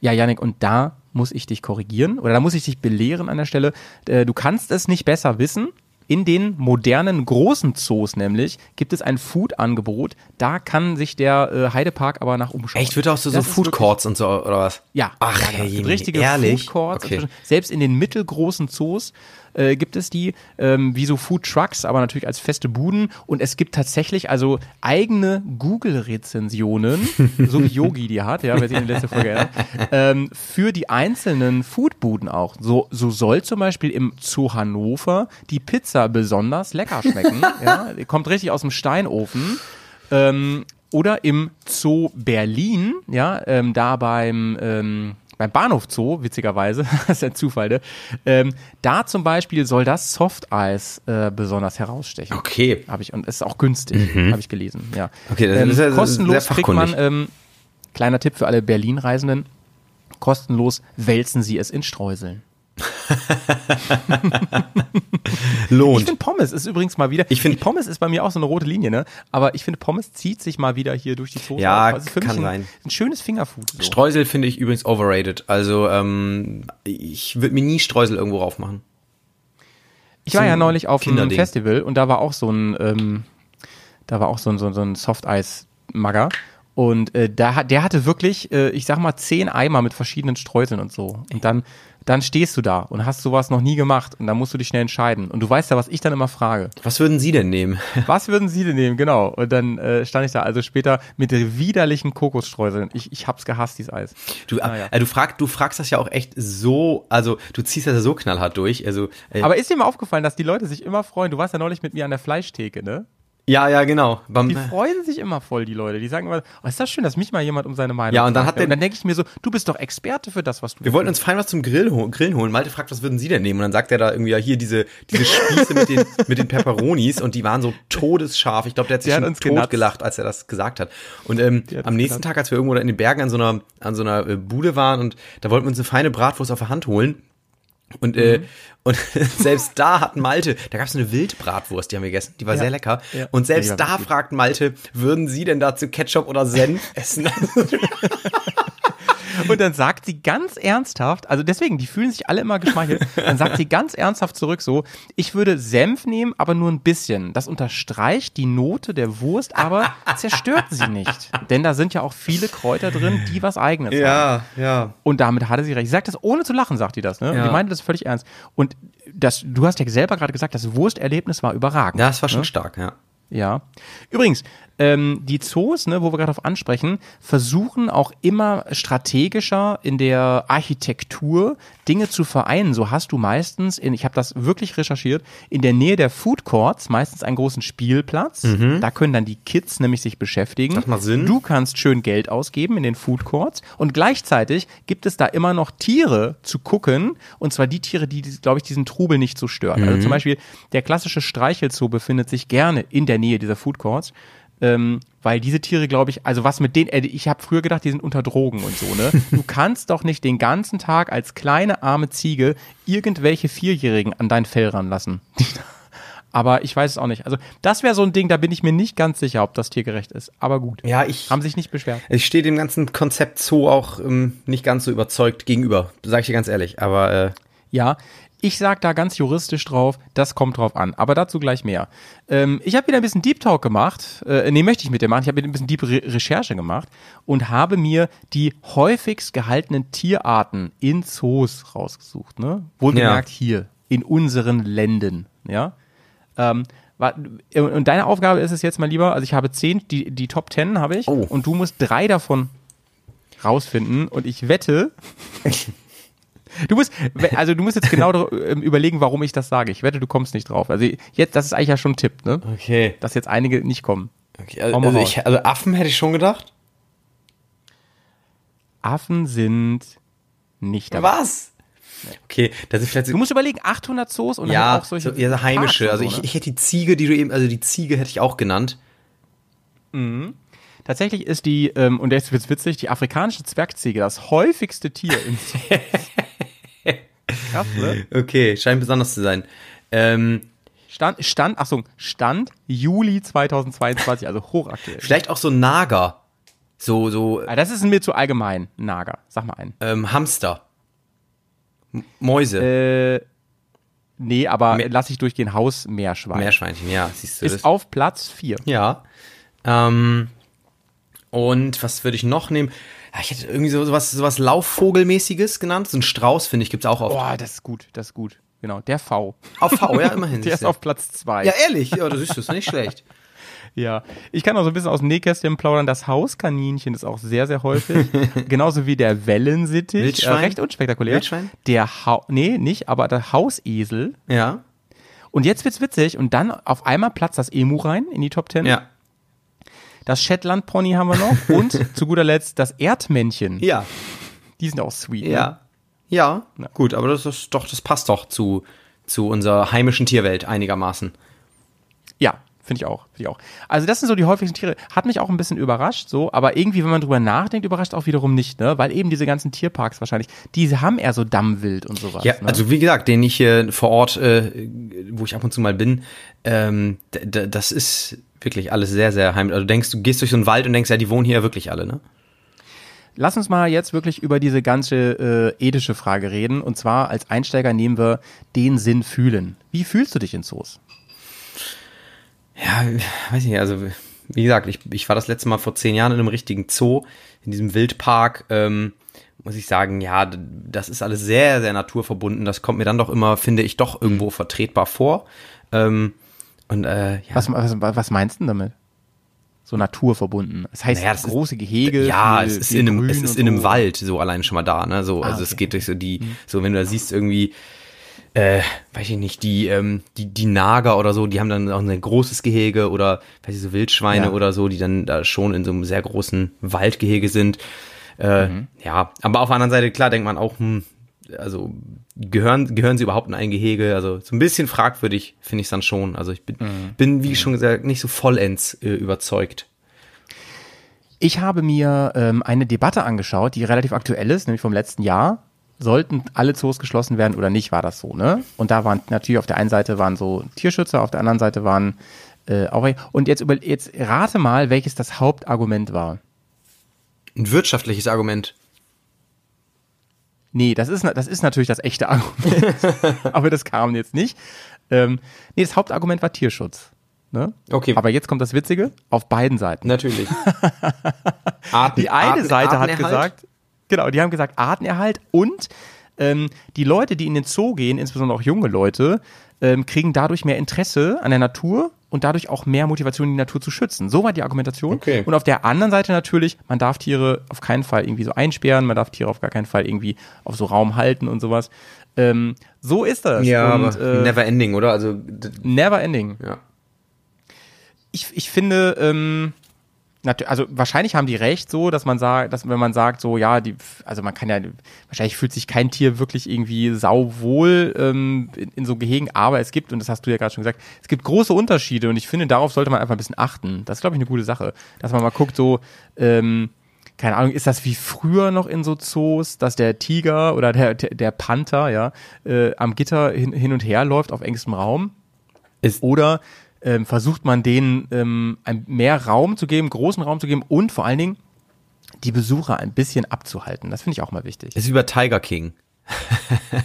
Ja, Janik, und da muss ich dich korrigieren oder da muss ich dich belehren an der Stelle. Äh, Du kannst es nicht besser wissen. In den modernen großen Zoos nämlich gibt es ein Food-Angebot. Da kann sich der äh, Heidepark aber nach umschauen. Echt, wird auch so, so Das Food Courts und so, oder was? Ja, Ach, ja, genau. Hey, gibt richtige ehrlich? Food Courts. Okay. Selbst in den mittelgroßen Zoos äh, gibt es die, ähm, wie so Food Trucks, aber natürlich als feste Buden. Und es gibt tatsächlich also eigene Google-Rezensionen, so wie Yogi die hat, ja, wer sich in die letzte Folge erinnert, ähm, für die einzelnen Foodbuden auch. So, so soll zum Beispiel im Zoo Hannover die Pizza besonders lecker schmecken. ja, kommt richtig aus dem Steinofen. Ähm, oder im Zoo Berlin, ja, ähm, da beim, ähm, beim Bahnhof Zoo, witzigerweise, das ist ein Zufall, ne? ähm, da zum Beispiel soll das Softeis äh, besonders herausstechen. Okay. Habe ich, und es ist auch günstig, habe ich gelesen, ja. Okay, das ähm, ist ja sehr kostenlos kriegt man, ähm, kleiner Tipp für alle Berlin-Reisenden, kostenlos wälzen Sie es in Streuseln. Ich Lohnt. finde Pommes ist übrigens mal wieder. Ich find- die Pommes ist bei mir auch so eine rote Linie, ne? Aber ich finde Pommes zieht sich mal wieder hier durch die Soße. Ja. Also für kann mich sein. ein, ein schönes Fingerfood. So. Streusel finde ich übrigens overrated. Also, ähm, ich würde mir nie Streusel irgendwo raufmachen. ich war ja ein neulich auf einem. Festival und da war auch so ein, ähm, da war auch so ein, so, ein- so ein Softeis-Magger. Und äh, da, hat- der hatte wirklich, äh, ich sag mal, zehn Eimer mit verschiedenen Streuseln und so. Und dann, dann stehst du da und hast sowas noch nie gemacht und dann musst du dich schnell entscheiden. Und du weißt ja, was ich dann immer frage. Was würden Sie denn nehmen? Was würden Sie denn nehmen? Genau. Und dann äh, stand ich da also später mit widerlichen Kokosstreuseln. Ich, ich hab's gehasst, dieses Eis. Du, Naja. äh, du, frag, du fragst das ja auch echt so, also du ziehst das ja so knallhart durch. Also, äh, Aber ist dir mal aufgefallen, dass die Leute sich immer freuen? Du warst ja neulich mit mir an der Fleischtheke, ne? Ja, ja, genau. Beim, Die freuen sich immer voll, die Leute. Die sagen immer, oh, ist das schön, dass mich mal jemand um seine Meinung Ja, und dann hat der- und dann denke ich mir so, du bist doch Experte für das, was du wir wollten uns fein was zum Grill Grillen holen. Malte fragt, was würden Sie denn nehmen? Und dann sagt er da irgendwie, ja, hier diese, diese Spieße mit den, mit den Peperonis und die waren so todesscharf. Ich glaube, der hat sich Der hat schon tot genatzt. gelacht, als er das gesagt hat. Und ähm, am nächsten Tag, als wir irgendwo in den Bergen an so einer, an so einer äh, Bude waren und da wollten wir uns eine feine Bratwurst auf der Hand holen. Und, äh, Mhm. und selbst da hat Malte, da gab es eine Wildbratwurst, die haben wir gegessen, die war sehr lecker. Ja. Und Ja, selbst war da fragt Malte, würden Sie denn dazu Ketchup oder Senf essen? Und dann sagt sie ganz ernsthaft, also deswegen, die fühlen sich alle immer geschmeichelt, dann sagt sie ganz ernsthaft zurück so, ich würde Senf nehmen, aber nur ein bisschen. Das unterstreicht die Note der Wurst, aber zerstört sie nicht. Denn da sind ja auch viele Kräuter drin, die was eigenes haben. ja. Und damit hatte sie recht. Sie sagt das ohne zu lachen, sagt die das. Ne? Und Ja. die meinte das völlig ernst. Und das, du hast ja selber gerade gesagt, das Wursterlebnis war überragend. Ja, das war schon stark, ja. Ja. Übrigens, ähm, die Zoos, ne, wo wir gerade auf ansprechen, versuchen auch immer strategischer in der Architektur Dinge zu vereinen. So hast du meistens, in, ich habe das wirklich recherchiert, in der Nähe der Food Courts meistens einen großen Spielplatz. Da können dann die Kids nämlich sich beschäftigen. Das macht Sinn. Du kannst schön Geld ausgeben in den Food Courts und gleichzeitig gibt es da immer noch Tiere zu gucken und zwar die Tiere, die, glaube ich, diesen Trubel nicht so stören. Also zum Beispiel der klassische Streichelzoo befindet sich gerne in der Nähe dieser Food Courts. Ähm, weil diese Tiere, glaube ich, also was mit denen, äh, ich habe früher gedacht, die sind unter Drogen und so, ne? Du kannst doch nicht den ganzen Tag als kleine arme Ziege irgendwelche Vierjährigen an dein Fell ranlassen. Aber ich weiß es auch nicht. Also, das wäre so ein Ding, da bin ich mir nicht ganz sicher, ob das tiergerecht ist. Aber gut. Ja, ich, Haben sich nicht beschwert. ich stehe dem ganzen Konzept Zoo auch ähm, nicht ganz so überzeugt gegenüber, sage ich dir ganz ehrlich. Aber äh, Ja, ich sag da ganz juristisch drauf, das kommt drauf an. Aber dazu gleich mehr. Ähm, ich habe wieder ein bisschen Deep Talk gemacht. Äh, nee, möchte ich mit dir machen. Ich habe wieder ein bisschen Deep Re Recherche gemacht und habe mir die häufigst gehaltenen Tierarten in Zoos rausgesucht. Ne? Wohlgemerkt hier, in unseren Ländern. Ja. Ähm, und deine Aufgabe ist es jetzt mal lieber, also ich habe zehn, die, die Top Ten habe ich Oh. und du musst drei davon rausfinden und ich wette, Du musst, also du musst jetzt genau ähm, überlegen, warum ich das sage. Ich wette, du kommst nicht drauf. Also jetzt, das ist eigentlich ja schon ein Tipp, ne? Okay. Dass jetzt einige nicht kommen. okay also, also, ich, also Affen hätte ich schon gedacht. Affen sind nicht dabei. Was? Okay, das ist vielleicht Du musst überlegen, 800 Zoos und dann ja, auch solche so, ja, so heimische. Parks Also ich, ne? ich hätte die Ziege, die du eben, also die Ziege hätte ich auch genannt. Tatsächlich ist die, ähm, und jetzt wird's witzig, die afrikanische Zwergziege das häufigste Tier im Zoo. Krass, ne? Okay, scheint besonders zu sein. Ähm, Stand, Stand, Achtung, Stand Juli 2022, also hochaktuell. vielleicht auch so Nager. So, so Ah, Das ist mir zu allgemein, Nager. Sag mal einen. ähm, Hamster. M Mäuse. Äh, nee, aber Meer- lass ich durchgehen, Hausmeerschwein. Meerschweinchen, ja, siehst du Ist das? auf Platz 4. Ja. Ähm, und was würde ich noch nehmen? Ja, ich hätte irgendwie so sowas, sowas Laufvogelmäßiges genannt. So ein Strauß, finde ich, gibt's auch oft. Boah, das ist gut, das ist gut. Genau, der V. Auf V, ja, immerhin. Der ist auf Platz 2. ja, ehrlich, ja, das ist das nicht schlecht. Ja, ich kann auch so ein bisschen aus dem Nähkästchen plaudern. Das Hauskaninchen ist auch sehr, sehr häufig. Genauso wie der Wellensittich. Äh, Wildschwein? recht unspektakulär. Wildschwein? Der ha nee, nicht, aber der Hausesel. Ja. Und jetzt wird's witzig. Und dann auf einmal platzt das Emu rein in die Top Ten. Ja. Das Shetland Pony haben wir noch. Und zu guter Letzt das Erdmännchen. Ja. Die sind auch sweet. Ne? Ja. Ja. Gut, aber das ist doch, das passt doch zu, zu unserer heimischen Tierwelt einigermaßen. Ja, finde ich auch, finde ich auch. Also das sind so die häufigsten Tiere. Hat mich auch ein bisschen überrascht, so, aber irgendwie, wenn man drüber nachdenkt, überrascht auch wiederum nicht, ne? Weil eben diese ganzen Tierparks wahrscheinlich, die haben eher so Dammwild und sowas. Ja, ne? also wie gesagt, den ich hier vor Ort, äh, wo ich ab und zu mal bin, ähm, das ist wirklich alles sehr, sehr heimlich. Also du denkst, du gehst durch so einen Wald und denkst, ja, die wohnen hier ja wirklich alle, ne? Lass uns mal jetzt wirklich über diese ganze äh, ethische Frage reden. Und zwar als Einsteiger nehmen wir den Sinn fühlen. Wie fühlst du dich in Zoos? Ja, weiß nicht, also wie gesagt, ich, ich war das letzte Mal vor zehn Jahren in einem richtigen Zoo, in diesem Wildpark, ähm, muss ich sagen, ja, das ist alles sehr, sehr naturverbunden. Das kommt mir dann doch immer, finde ich, doch irgendwo vertretbar vor. Ähm, und äh, ja, Was, was, was meinst du denn damit? So naturverbunden. Das heißt, Naja, das ist- große Gehege. ja, viel- es ist in einem, es ist in einem so. Wald so allein schon mal da, ne? So, also es okay. geht durch so die, so wenn du da siehst irgendwie, äh, weiß ich nicht, die, ähm, die, die Nager oder so, die haben dann auch ein großes Gehege oder weiß ich so Wildschweine Ja. oder so, die dann da schon in so einem sehr großen Waldgehege sind. Äh, Mhm. Ja, aber auf der anderen Seite, klar, denkt man auch, hm, also gehören, gehören sie überhaupt in ein Gehege? Also so ein bisschen fragwürdig finde ich es dann schon. Also ich bin, Mhm. bin, wie schon gesagt, nicht so vollends äh, überzeugt. Ich habe mir ähm, eine Debatte angeschaut, die relativ aktuell ist, nämlich vom letzten Jahr. Sollten alle Zoos geschlossen werden oder nicht, war das so, ne? Und da waren natürlich auf der einen Seite waren so Tierschützer, auf der anderen Seite waren äh, auch und jetzt über jetzt rate mal, welches das Hauptargument war. Ein wirtschaftliches Argument. Nee, das ist, das ist natürlich das echte Argument. aber das kam jetzt nicht. Ähm, nee, das Hauptargument war Tierschutz. Ne? Okay. Aber jetzt kommt das Witzige, auf beiden Seiten. Natürlich. Arten, Die eine Arten- Seite hat gesagt, genau, die haben gesagt Artenerhalt und ähm, die Leute, die in den Zoo gehen, insbesondere auch junge Leute, ähm, kriegen dadurch mehr Interesse an der Natur und dadurch auch mehr Motivation, die Natur zu schützen. So war die Argumentation. Okay. Und auf der anderen Seite natürlich, man darf Tiere auf keinen Fall irgendwie so einsperren, man darf Tiere auf gar keinen Fall irgendwie auf so Raum halten und sowas. Ähm, so ist das. Ja, und, aber äh, never ending, oder? Also, never ending ja. ich, ich finde, ähm, also wahrscheinlich haben die recht so, dass man sagt, dass wenn man sagt, so ja, die, also man kann ja, wahrscheinlich fühlt sich kein Tier wirklich irgendwie sauwohl ähm, in, in so Gehegen, aber es gibt, und das hast du ja gerade schon gesagt, es gibt große Unterschiede und ich finde, darauf sollte man einfach ein bisschen achten. Das ist, glaube ich, eine gute Sache, dass man mal guckt, so, ähm, keine Ahnung, ist das wie früher noch in so Zoos, dass der Tiger oder der, der, Panther, ja, äh, am Gitter hin, hin und her läuft auf engstem Raum? Ist- Oder ähm, versucht man denen ähm, ein, mehr Raum zu geben, großen Raum zu geben und vor allen Dingen die Besucher ein bisschen abzuhalten. Das finde ich auch mal wichtig. Ist wie bei Tiger King.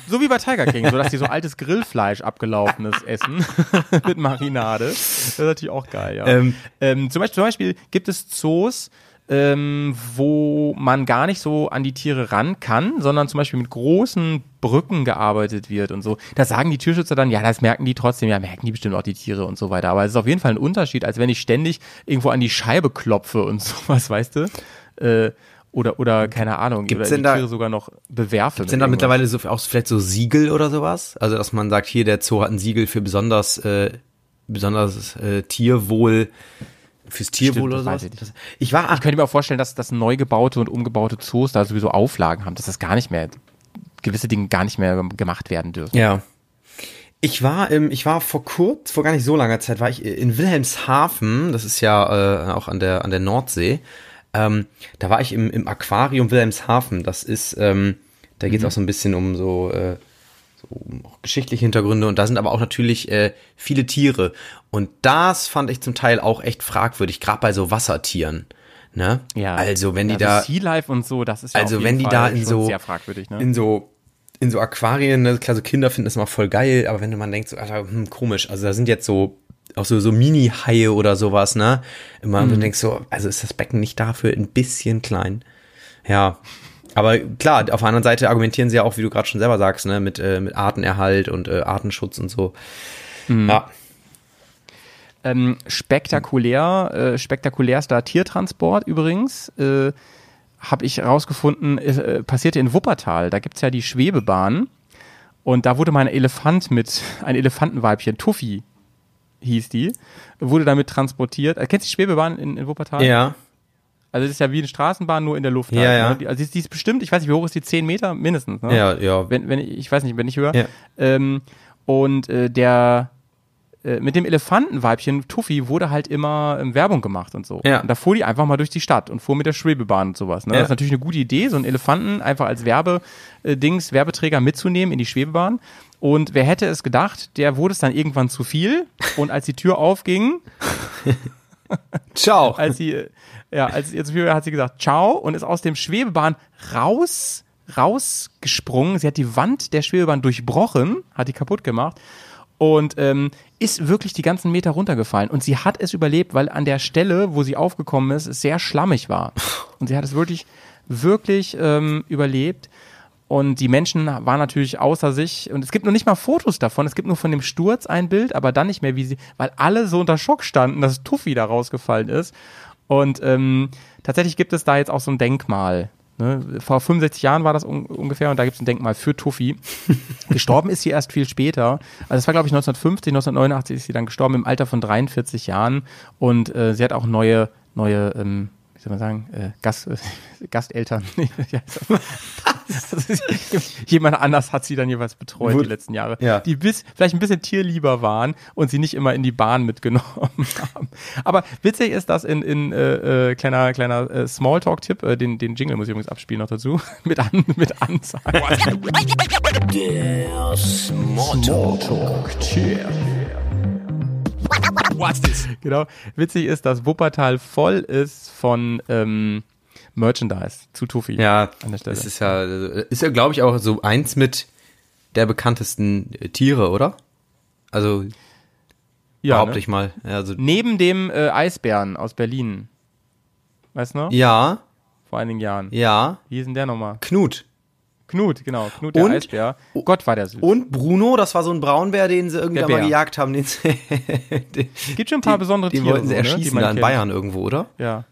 So wie bei Tiger King, so dass die so altes Grillfleisch abgelaufenes essen mit Marinade. Das ist natürlich auch geil, ja. Ähm. Ähm, zum, Beispiel, zum Beispiel gibt es Zoos, ähm, wo man gar nicht so an die Tiere ran kann, sondern zum Beispiel mit großen Brücken gearbeitet wird und so. Da sagen die Tierschützer dann, ja, das merken die trotzdem, ja, merken die bestimmt auch die Tiere und so weiter. Aber es ist auf jeden Fall ein Unterschied, als wenn ich ständig irgendwo an die Scheibe klopfe und sowas, weißt du? Äh, oder, oder keine Ahnung, Gibt's oder denn die da- Tiere sogar noch bewerfe. mit Sind da irgendwas. mittlerweile so auch vielleicht so Siegel oder sowas? Also dass man sagt, hier der Zoo hat ein Siegel für besonders äh, besonders äh, Tierwohl fürs Tierwohl Stimmt, oder das sowas. ich. Ich war Ich könnte mir auch vorstellen, dass, dass neu gebaute und umgebaute Zoos da sowieso Auflagen haben, dass das gar nicht mehr, gewisse Dinge gar nicht mehr gemacht werden dürfen. Ja. Ich war, ähm, ich war vor kurz, vor gar nicht so langer Zeit, war ich in Wilhelmshaven, das ist ja äh, auch an der, an der Nordsee. Ähm, da war ich im, im Aquarium Wilhelmshaven. Das ist, ähm, da geht es auch so ein bisschen um so, äh, so um auch geschichtliche Hintergründe und da sind aber auch natürlich äh, viele Tiere. Und das fand ich zum Teil auch echt fragwürdig, gerade bei so Wassertieren. Ne? Also wenn die also da. Sea Life und so, das ist ja Also wenn die da Fall in schon so ne? in so in so Aquarien, ne, klar, so Kinder finden das immer voll geil, aber wenn man denkt, so, Alter, hm, komisch, also da sind jetzt so auch so, so Mini-Haie oder sowas, ne? Immer, Mhm. du denkst so, also ist das Becken nicht dafür ein bisschen klein? Ja. Aber klar, auf der anderen Seite argumentieren sie ja auch, wie du gerade schon selber sagst, ne, mit, äh, mit Artenerhalt und äh, Artenschutz und so. Mhm. Ja. Ähm, spektakulär, äh, spektakulärster Tiertransport übrigens, äh, habe ich rausgefunden, äh, passierte in Wuppertal. Da gibt's ja die Schwebebahn. Und da wurde mal ein Elefant mit, ein Elefantenweibchen, Tuffy hieß die, wurde damit transportiert. Äh, kennst du die Schwebebahn in, in Wuppertal? Ja. Also das ist ja wie eine Straßenbahn, nur in der Luft. Ja, halt, ja. Ne? Die, also die ist, die ist bestimmt, ich weiß nicht, wie hoch ist die? 10 Meter mindestens. Ne? Ja, ja. Wenn, wenn, ich weiß nicht, wenn nicht höher. Ja. Ähm, und äh, der äh, mit dem Elefantenweibchen Tuffy wurde halt immer ähm, Werbung gemacht und so. Ja. Und da fuhr die einfach mal durch die Stadt und fuhr mit der Schwebebahn und sowas. Ne? Ja. Das ist natürlich eine gute Idee, so einen Elefanten einfach als Werbedings, Werbeträger mitzunehmen in die Schwebebahn. Und wer hätte es gedacht, der wurde es dann irgendwann zu viel. Und als die Tür aufging, Ciao. als sie, äh, ja, als sie jetzt Tür hat sie gesagt, ciao, und ist aus dem Schwebebahn raus, rausgesprungen. Sie hat die Wand der Schwebebahn durchbrochen, hat die kaputt gemacht und ähm, ist wirklich die ganzen Meter runtergefallen. Und sie hat es überlebt, weil an der Stelle, wo sie aufgekommen ist, es sehr schlammig war. Und sie hat es wirklich, wirklich ähm, überlebt. Und die Menschen waren natürlich außer sich. Und es gibt noch nicht mal Fotos davon. Es gibt nur von dem Sturz ein Bild, aber dann nicht mehr, wie sie, weil alle so unter Schock standen, dass Tuffy da rausgefallen ist. Und ähm, tatsächlich gibt es da jetzt auch so ein Denkmal. Ne? Vor 65 Jahren war das un ungefähr und da gibt es ein Denkmal für Tuffy. gestorben ist sie erst viel später. Also es war, glaube ich, 1950, 1989 ist sie dann gestorben im Alter von 43 Jahren. Und äh, sie hat auch neue, neue, ähm, wie soll man sagen, äh, Gast, äh, Gasteltern. Jemand anders hat sie dann jeweils betreut Wo- die letzten Jahre, Ja. die bis, vielleicht ein bisschen tierlieber waren und sie nicht immer in die Bahn mitgenommen haben. Aber witzig ist das in, in äh, äh, kleiner kleiner äh, Smalltalk-Tipp, äh, den, den Jingle muss ich übrigens abspielen noch dazu, mit, an, mit Ansage. Der Smalltalk. genau. Witzig ist, dass Wuppertal voll ist von ähm, Merchandise zu Tuffy. Ja, an der Stelle. es ist ja, ist ja, glaube ich, auch so eins mit der bekanntesten äh, Tiere, oder? Also, ja, behaupte ne? ich mal. Also, Neben dem äh, Eisbären aus Berlin. Weißt du noch? ja, Vor einigen Jahren. ja, Wie ist denn der nochmal? Knut. Knut, genau. Knut der Und- Eisbär. Gott war der süß. Und Bruno, das war so ein Braunbär, den sie irgendwann mal gejagt haben. Den, sie- den, Gibt schon ein paar besondere den Tiere. wollten sie so, ne, die erschießen man da in kennt. Bayern irgendwo, oder? Ja.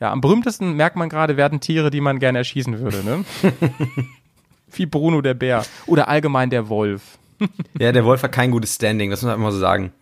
Ja, am berühmtesten merkt man gerade, werden Tiere, die man gerne erschießen würde, ne? Wie Bruno der Bär. Oder allgemein der Wolf. Ja, der Wolf hat kein gutes Standing, das muss man einfach mal so sagen.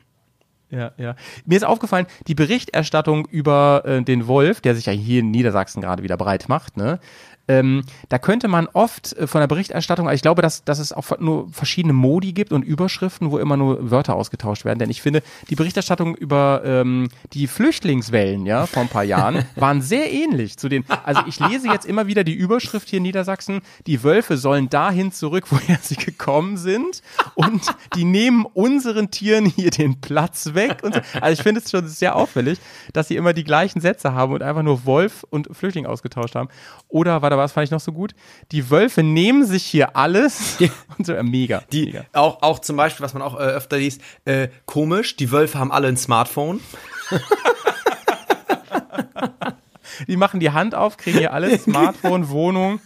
Ja, ja. Mir ist aufgefallen, die Berichterstattung über äh, den Wolf, der sich ja hier in Niedersachsen gerade wieder breit macht, ne? Ähm, da könnte man oft äh, von der Berichterstattung, also ich glaube, dass, dass es auch nur verschiedene Modi gibt und Überschriften, wo immer nur Wörter ausgetauscht werden. Denn ich finde, die Berichterstattung über ähm, die Flüchtlingswellen, ja, vor ein paar Jahren, waren sehr ähnlich zu den. Also ich lese jetzt immer wieder die Überschrift hier in Niedersachsen, die Wölfe sollen dahin zurück, woher sie gekommen sind. Und die nehmen unseren Tieren hier den Platz weg. So. Also ich finde es schon sehr auffällig, dass sie immer die gleichen Sätze haben und einfach nur Wolf und Flüchtling ausgetauscht haben. Oder, warte, was fand ich noch so gut? Die Wölfe nehmen sich hier alles. Und so, äh, mega. Die, mega. auch, auch zum Beispiel, was man auch äh, öfter liest, äh, komisch, die Wölfe haben alle ein Smartphone. Die machen die Hand auf, kriegen hier alles, Smartphone, Wohnung.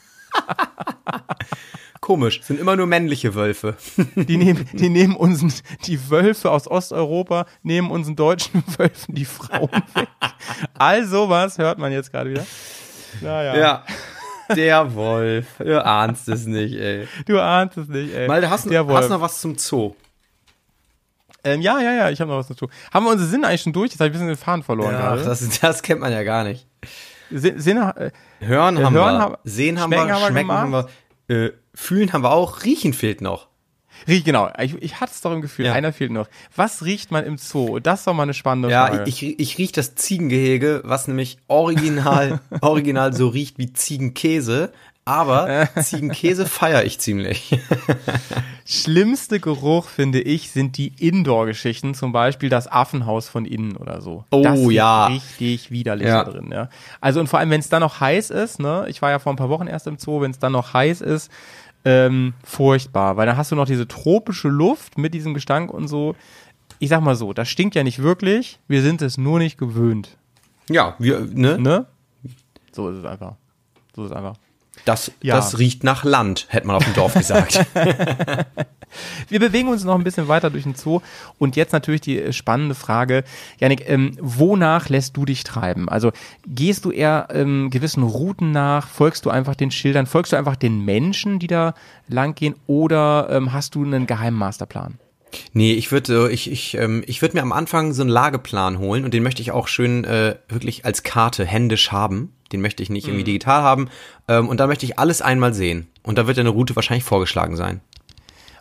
Komisch, sind immer nur männliche Wölfe. Die nehmen, die nehmen unseren, die Wölfe aus Osteuropa, nehmen unseren deutschen Wölfen die Frauen weg. All sowas hört man jetzt gerade wieder. Naja. Ja. Der Wolf. Du ahnst es nicht, ey. Du ahnst es nicht, ey. Malte, hast, Der Wolf. hast noch was zum Zoo? Ähm, ja, ja, ja, ich habe noch was dazu. Haben wir unsere Sinne eigentlich schon durch? Jetzt habe ich ein bisschen den Faden verloren Ja, gerade. das, das kennt man ja gar nicht. Sin- Sinne, äh, Hören haben hören wir, haben- sehen haben schmecken wir, haben wir schmecken haben wir, äh, fühlen haben wir auch, riechen fehlt noch. Riech, genau. Ich, ich hatte es doch im Gefühl, Ja. einer fehlt noch. Was riecht man im Zoo? Das doch mal eine spannende Ja, Frage. ich, ich riech das Ziegengehege, was nämlich original, original so riecht wie Ziegenkäse. Aber Ziegenkäse feiere ich ziemlich. Schlimmste Geruch, finde ich, sind die Indoor-Geschichten, zum Beispiel das Affenhaus von innen oder so. Oh, das ja. richtig widerlich Ja. da drin, ja. Also und vor allem, wenn es dann noch heiß ist, ne, ich war ja vor ein paar Wochen erst im Zoo, wenn es dann noch heiß ist, ähm, furchtbar, weil dann hast du noch diese tropische Luft mit diesem Gestank und so. Ich sag mal so, das stinkt ja nicht wirklich, wir sind es nur nicht gewöhnt, Ja, wir, ne? ne? So ist es einfach. So ist es einfach. Das, Ja. das riecht nach Land, hätte man auf dem Dorf gesagt. Wir bewegen uns noch ein bisschen weiter durch den Zoo und jetzt natürlich die spannende Frage, Janik, ähm, wonach lässt du dich treiben? Also gehst du eher ähm, gewissen Routen nach, folgst du einfach den Schildern, folgst du einfach den Menschen, die da lang gehen oder ähm, hast du einen geheimen Masterplan? Nee, ich würde ich, ich, ähm, ich würd mir am Anfang so einen Lageplan holen und den möchte ich auch schön äh, wirklich als Karte händisch haben. Den möchte ich nicht irgendwie digital haben. Ähm, und da möchte ich alles einmal sehen. Und da wird eine Route wahrscheinlich vorgeschlagen sein.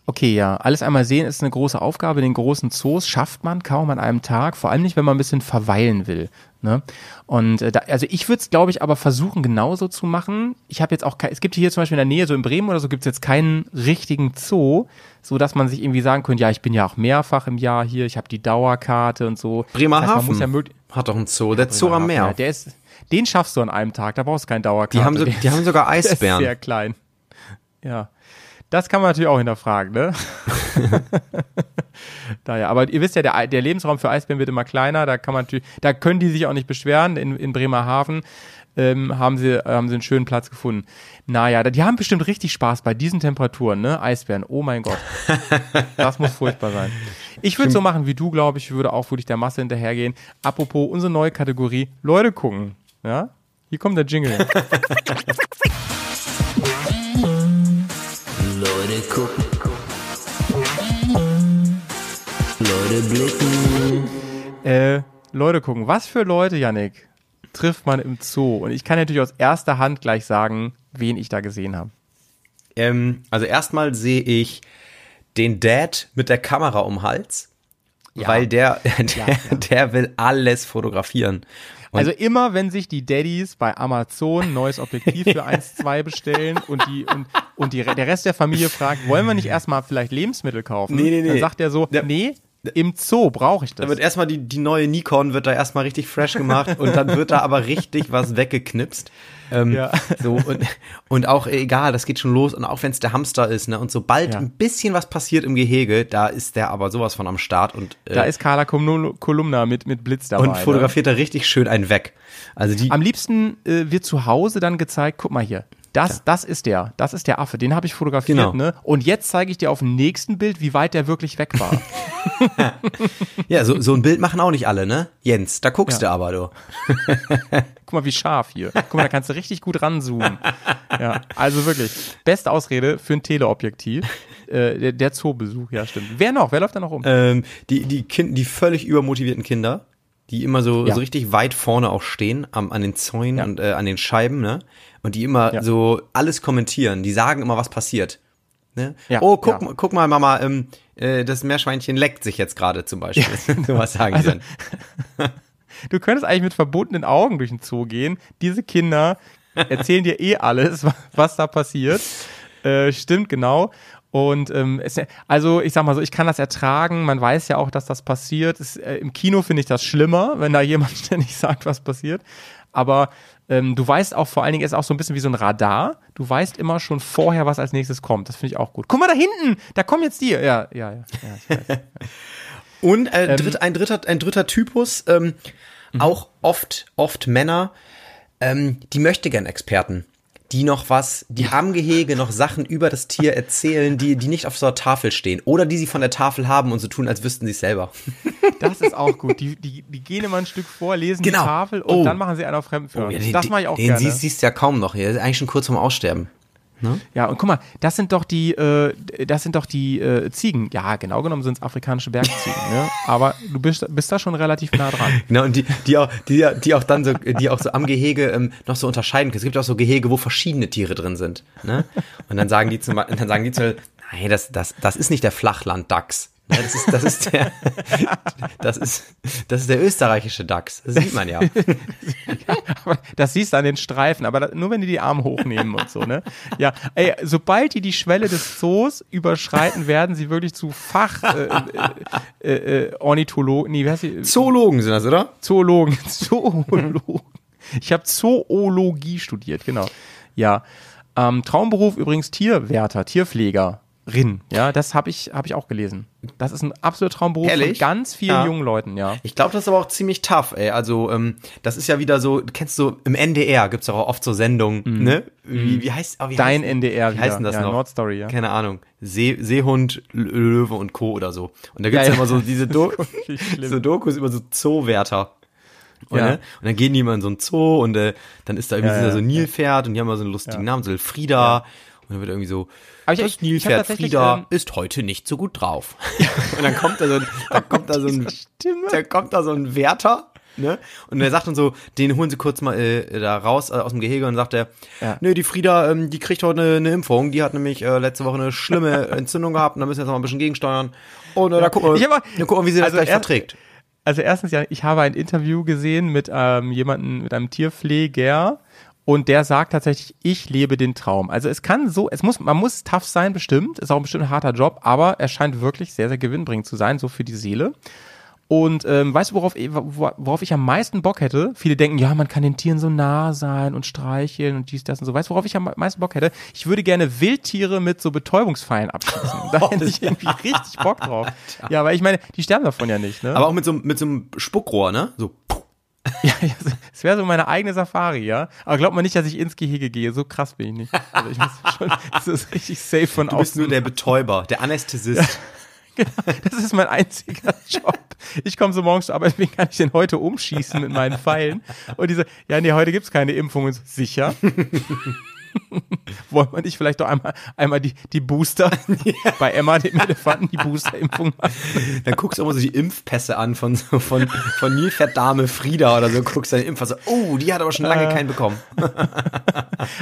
Okay, ja, alles einmal sehen ist eine große Aufgabe. Den großen Zoos schafft man kaum an einem Tag, vor allem nicht, wenn man ein bisschen verweilen will. Ne? Und äh, da, also ich würde es, glaube ich, aber versuchen, genauso zu machen. Ich habe jetzt auch, ke- es gibt hier zum Beispiel in der Nähe, so in Bremen oder so, gibt es jetzt keinen richtigen Zoo, so dass man sich irgendwie sagen könnte, ja, ich bin ja auch mehrfach im Jahr hier, ich habe die Dauerkarte und so. Das heißt, Bremerhaven ja hat doch einen Zoo, der Zoo am Ja, Meer. der ist, den schaffst du an einem Tag, da brauchst du keine Dauerkarte. Die haben, so, die haben sogar der ist Eisbären. sehr klein. Ja. Das kann man natürlich auch hinterfragen, ne? Daher, aber ihr wisst ja, der, der Lebensraum für Eisbären wird immer kleiner, da kann man natürlich, da können die sich auch nicht beschweren. In, in Bremerhaven ähm, haben, sie, haben sie einen schönen Platz gefunden. Naja, die haben bestimmt richtig Spaß bei diesen Temperaturen, ne? Eisbären, oh mein Gott. Das muss furchtbar sein. Ich würde so machen wie du, glaube ich, ich würde auch wirklich der Masse hinterhergehen. Apropos unsere neue Kategorie, Leute gucken. Ja? Hier kommt der Jingle. Leute gucken. Leute blicken. Äh, Leute gucken. Was für Leute, Yannick, trifft man im Zoo? Und ich kann natürlich aus erster Hand gleich sagen, wen ich da gesehen habe. Ähm, also erstmal sehe ich den Dad mit der Kamera um Hals, weil der, der, der will alles fotografieren. Und Also immer, wenn sich die Daddies bei Amazon ein neues Objektiv für 1,2 bestellen und die und, und die, der Rest der Familie fragt, wollen wir nicht erstmal vielleicht Lebensmittel kaufen? Nee, nee, nee. Dann sagt er so, Der- nee, im Zoo brauche ich Da das. wird erstmal die, die neue Nikon wird da erstmal richtig fresh gemacht und dann wird da aber richtig was weggeknipst. Ähm, Ja. so, und, und auch egal, das geht schon los und auch wenn es der Hamster ist, ne? Und sobald Ja. ein bisschen was passiert im Gehege, da ist der aber sowas von am Start und, äh, Da ist Carla Kolum- Kolumna mit, mit Blitz dabei. und fotografiert da richtig schön einen weg. Also die, Ne? Am liebsten äh, wird zu Hause dann gezeigt, guck mal hier, das, das ist der, das ist der Affe, den habe ich fotografiert, Genau. ne? Und jetzt zeige ich dir auf dem nächsten Bild, wie weit der wirklich weg war. ja, so, so ein Bild machen auch nicht alle, ne? Jens, da guckst Ja. du aber, du. Guck mal, wie scharf hier. Guck mal, da kannst du richtig gut ranzoomen. Ja, also wirklich, beste Ausrede für ein Teleobjektiv. Äh, der, der Zoobesuch, ja, stimmt. Wer noch? Wer läuft da noch rum? Ähm, die, die, kind, die völlig übermotivierten Kinder, die immer so, Ja. so richtig weit vorne auch stehen, am, an den Zäunen Ja. und äh, an den Scheiben, ne? Und die immer Ja. so alles kommentieren, die sagen immer, was passiert. Ne? Ja, oh, guck, guck mal, Mama, ähm, äh, das Meerschweinchen leckt sich jetzt gerade zum Beispiel. so was sagen Also, die dann. Du könntest eigentlich mit verbundenen Augen durch den Zoo gehen. Diese Kinder erzählen dir eh alles, wa- was da passiert. Äh, stimmt, genau. Und ähm, es, also ich sag mal so, ich kann das ertragen. Man weiß ja auch, dass das passiert. Es, äh, Im Kino finde ich das schlimmer, wenn da jemand ständig sagt, was passiert. Aber ähm, du weißt auch vor allen Dingen, es ist auch so ein bisschen wie so ein Radar. Du weißt immer schon vorher, was als nächstes kommt. Das finde ich auch gut. Guck mal da hinten, da kommen jetzt die. Ja, ja, ja. ja. Und äh, Ähm, dritt, ein, dritter, ein dritter Typus, ähm, Mhm. auch oft, oft Männer, ähm, die möchte gern Experten. Die noch was, die am Gehege noch Sachen über das Tier erzählen, die, die nicht auf so einer Tafel stehen. Oder die sie von der Tafel haben und so tun, als wüssten sie es selber. Das ist auch gut. Die, die, die gehen immer ein Stück vor, lesen Genau. die Tafel und Oh. dann machen sie einen auf Fremdenführer. Ja, den- das mache ich auch den gerne. siehst, siehst du ja kaum noch. Er ist eigentlich schon kurz vorm Aussterben. Ja, und guck mal, das sind doch die, äh, das sind doch die äh, Ziegen. Ja, genau genommen sind es afrikanische Bergziegen, ne? Aber du bist, bist da schon relativ nah dran. Genau, und die, die, auch, die, die auch dann so, die auch so am Gehege ähm, noch so unterscheiden können. Es gibt auch so Gehege, wo verschiedene Tiere drin sind. Ne? Und dann sagen die zum Beispiel, dann sagen die zum nein, das, das, das ist nicht der Flachland-Dachs. Ja, Das ist, das ist der, das ist, das ist der österreichische Dachs. Das sieht man ja. Aber das siehst du an den Streifen, aber nur wenn die die Arme hochnehmen und so, ne? Ja, ey, sobald die die Schwelle des Zoos überschreiten, werden sie wirklich zu Fach äh, äh, äh, Ornithologen, nee, wie heißt die? Zoologen sind das, oder? Zoologen, Zoologen. Ich habe Zoologie studiert, genau. Ja, ähm, Traumberuf übrigens Tierwärter, Tierpflegerin. Ja, das habe ich habe ich auch gelesen. Das ist ein absoluter Traumberuf Ehrlich? von ganz vielen Ja. jungen Leuten, ja. Ich glaube, das ist aber auch ziemlich tough, ey. Also, ähm, das ist ja wieder so, du kennst du, im NDR gibt's auch oft so Sendungen, ne? Wie, wie heißt, oh, wie Mhm. Dein heißt, NDR Wie wieder. heißt das ja, noch? Nordstory, ja. Keine Ahnung. See, Seehund, Löwe und Co. oder so. Und da gibt's Ja, ja, ja. immer so diese Do so Dokus über so Zoowärter. Und, Ja. ne? und dann gehen die immer in so ein Zoo und äh, dann ist da irgendwie Ja, so ja, ein Nilpferd und die haben immer so einen lustigen Namen, so Elfrieda. Und dann wird irgendwie so, Aber ich- das Nilpferd Frieda ähm, ist heute nicht so gut drauf. und dann kommt da so ein, dann kommt da so ein, da kommt da so ein Wärter, ne? Und der sagt dann so, den holen sie kurz mal äh, da raus äh, aus dem Gehege und sagt er, Ja. nö, die Frieda, ähm, die kriegt heute eine, eine Impfung, die hat nämlich äh, letzte Woche eine schlimme Entzündung gehabt und da müssen wir jetzt noch mal ein bisschen gegensteuern. Und äh, da gucken wir, mal- da gucken wir, wie sie das also gleich erst- verträgt. Also erstens ja, ich habe ein Interview gesehen mit ähm, jemanden, mit einem Tierpfleger und der sagt tatsächlich, ich lebe den Traum. Also es kann so, es muss, man muss tough sein, bestimmt, ist auch ein bestimmt ein harter Job, aber er scheint wirklich sehr, sehr gewinnbringend zu sein, so für die Seele. Und ähm, weißt du, worauf, wor- worauf ich am meisten Bock hätte? Viele denken, ja, man kann den Tieren so nah sein und streicheln und dies, das und so. Weißt du, worauf ich am meisten Bock hätte? Ich würde gerne Wildtiere mit so Betäubungspfeilen abschießen. Da hätte ich irgendwie richtig Bock drauf. Ja, weil ich meine, die sterben davon ja nicht, ne? Aber auch mit so, mit so einem Spuckrohr, ne? So. Ja, ja, es wäre so meine eigene Safari, ja. Aber glaubt man nicht, dass ich ins Gehege gehe. So krass bin ich nicht. Also ich muss schon, das ist richtig safe von Du bist außen. nur der Betäuber, der Anästhesist. das ist mein einziger Job. Ich komme so morgens zur Arbeit, wen kann ich denn heute umschießen mit meinen Pfeilen? Und diese, ja, nee, heute gibt's keine Impfungen. So, Sicher? Wollen wir nicht vielleicht doch einmal, einmal die, die Booster bei Emma, dem Elefanten, die Booster-Impfung machen? Dann guckst du immer so die Impfpässe an von, von, von Nilpferddame Frieda oder so, guckst deine Impfpass, oh, die hat aber schon Äh. lange keinen bekommen.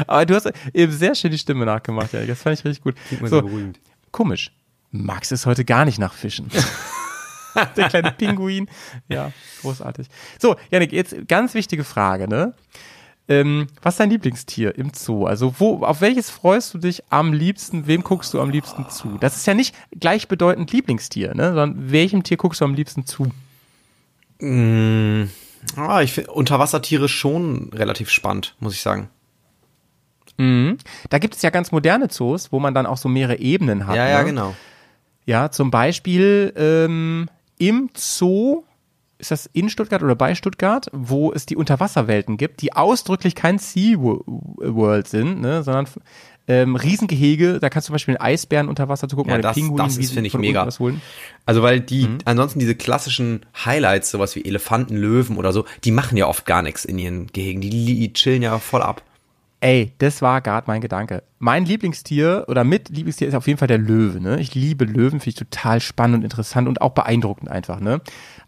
Aber du hast eben sehr schön die Stimme nachgemacht, ja. Das fand ich richtig gut. So, so beruhigend. komisch. Max ist heute gar nicht nach Fischen. Der kleine Pinguin. Ja, großartig. So, Janik, jetzt ganz wichtige Frage, ne? Ähm, was ist dein Lieblingstier im Zoo? Also wo, auf welches freust du dich am liebsten? Wem guckst du am liebsten zu? Das ist ja nicht gleichbedeutend Lieblingstier, ne? Sondern welchem Tier guckst du am liebsten zu? Ah, ich finde Unterwassertiere schon relativ spannend, muss ich sagen. Da gibt es ja ganz moderne Zoos, wo man dann auch so mehrere Ebenen hat. Ja, ja, ne? genau. Ja, zum Beispiel ähm, im Zoo, ist das in Stuttgart oder bei Stuttgart, wo es die Unterwasserwelten gibt, die ausdrücklich kein Sea Wo- World sind, ne, sondern ähm, Riesengehege, da kannst du zum Beispiel einen Eisbären unter Wasser zu gucken Ja, oder das- Pinguin, das ist, finde ich, mega. Also weil die, Mhm. ansonsten diese klassischen Highlights, sowas wie Elefanten, Löwen oder so, die machen ja oft gar nichts in ihren Gehegen. Die, li- chillen ja voll ab. Ey, das war gerade mein Gedanke. Mein Lieblingstier oder mit Lieblingstier ist auf jeden Fall der Löwe. Ne? Ich liebe Löwen, finde ich total spannend und interessant und auch beeindruckend einfach. Ne?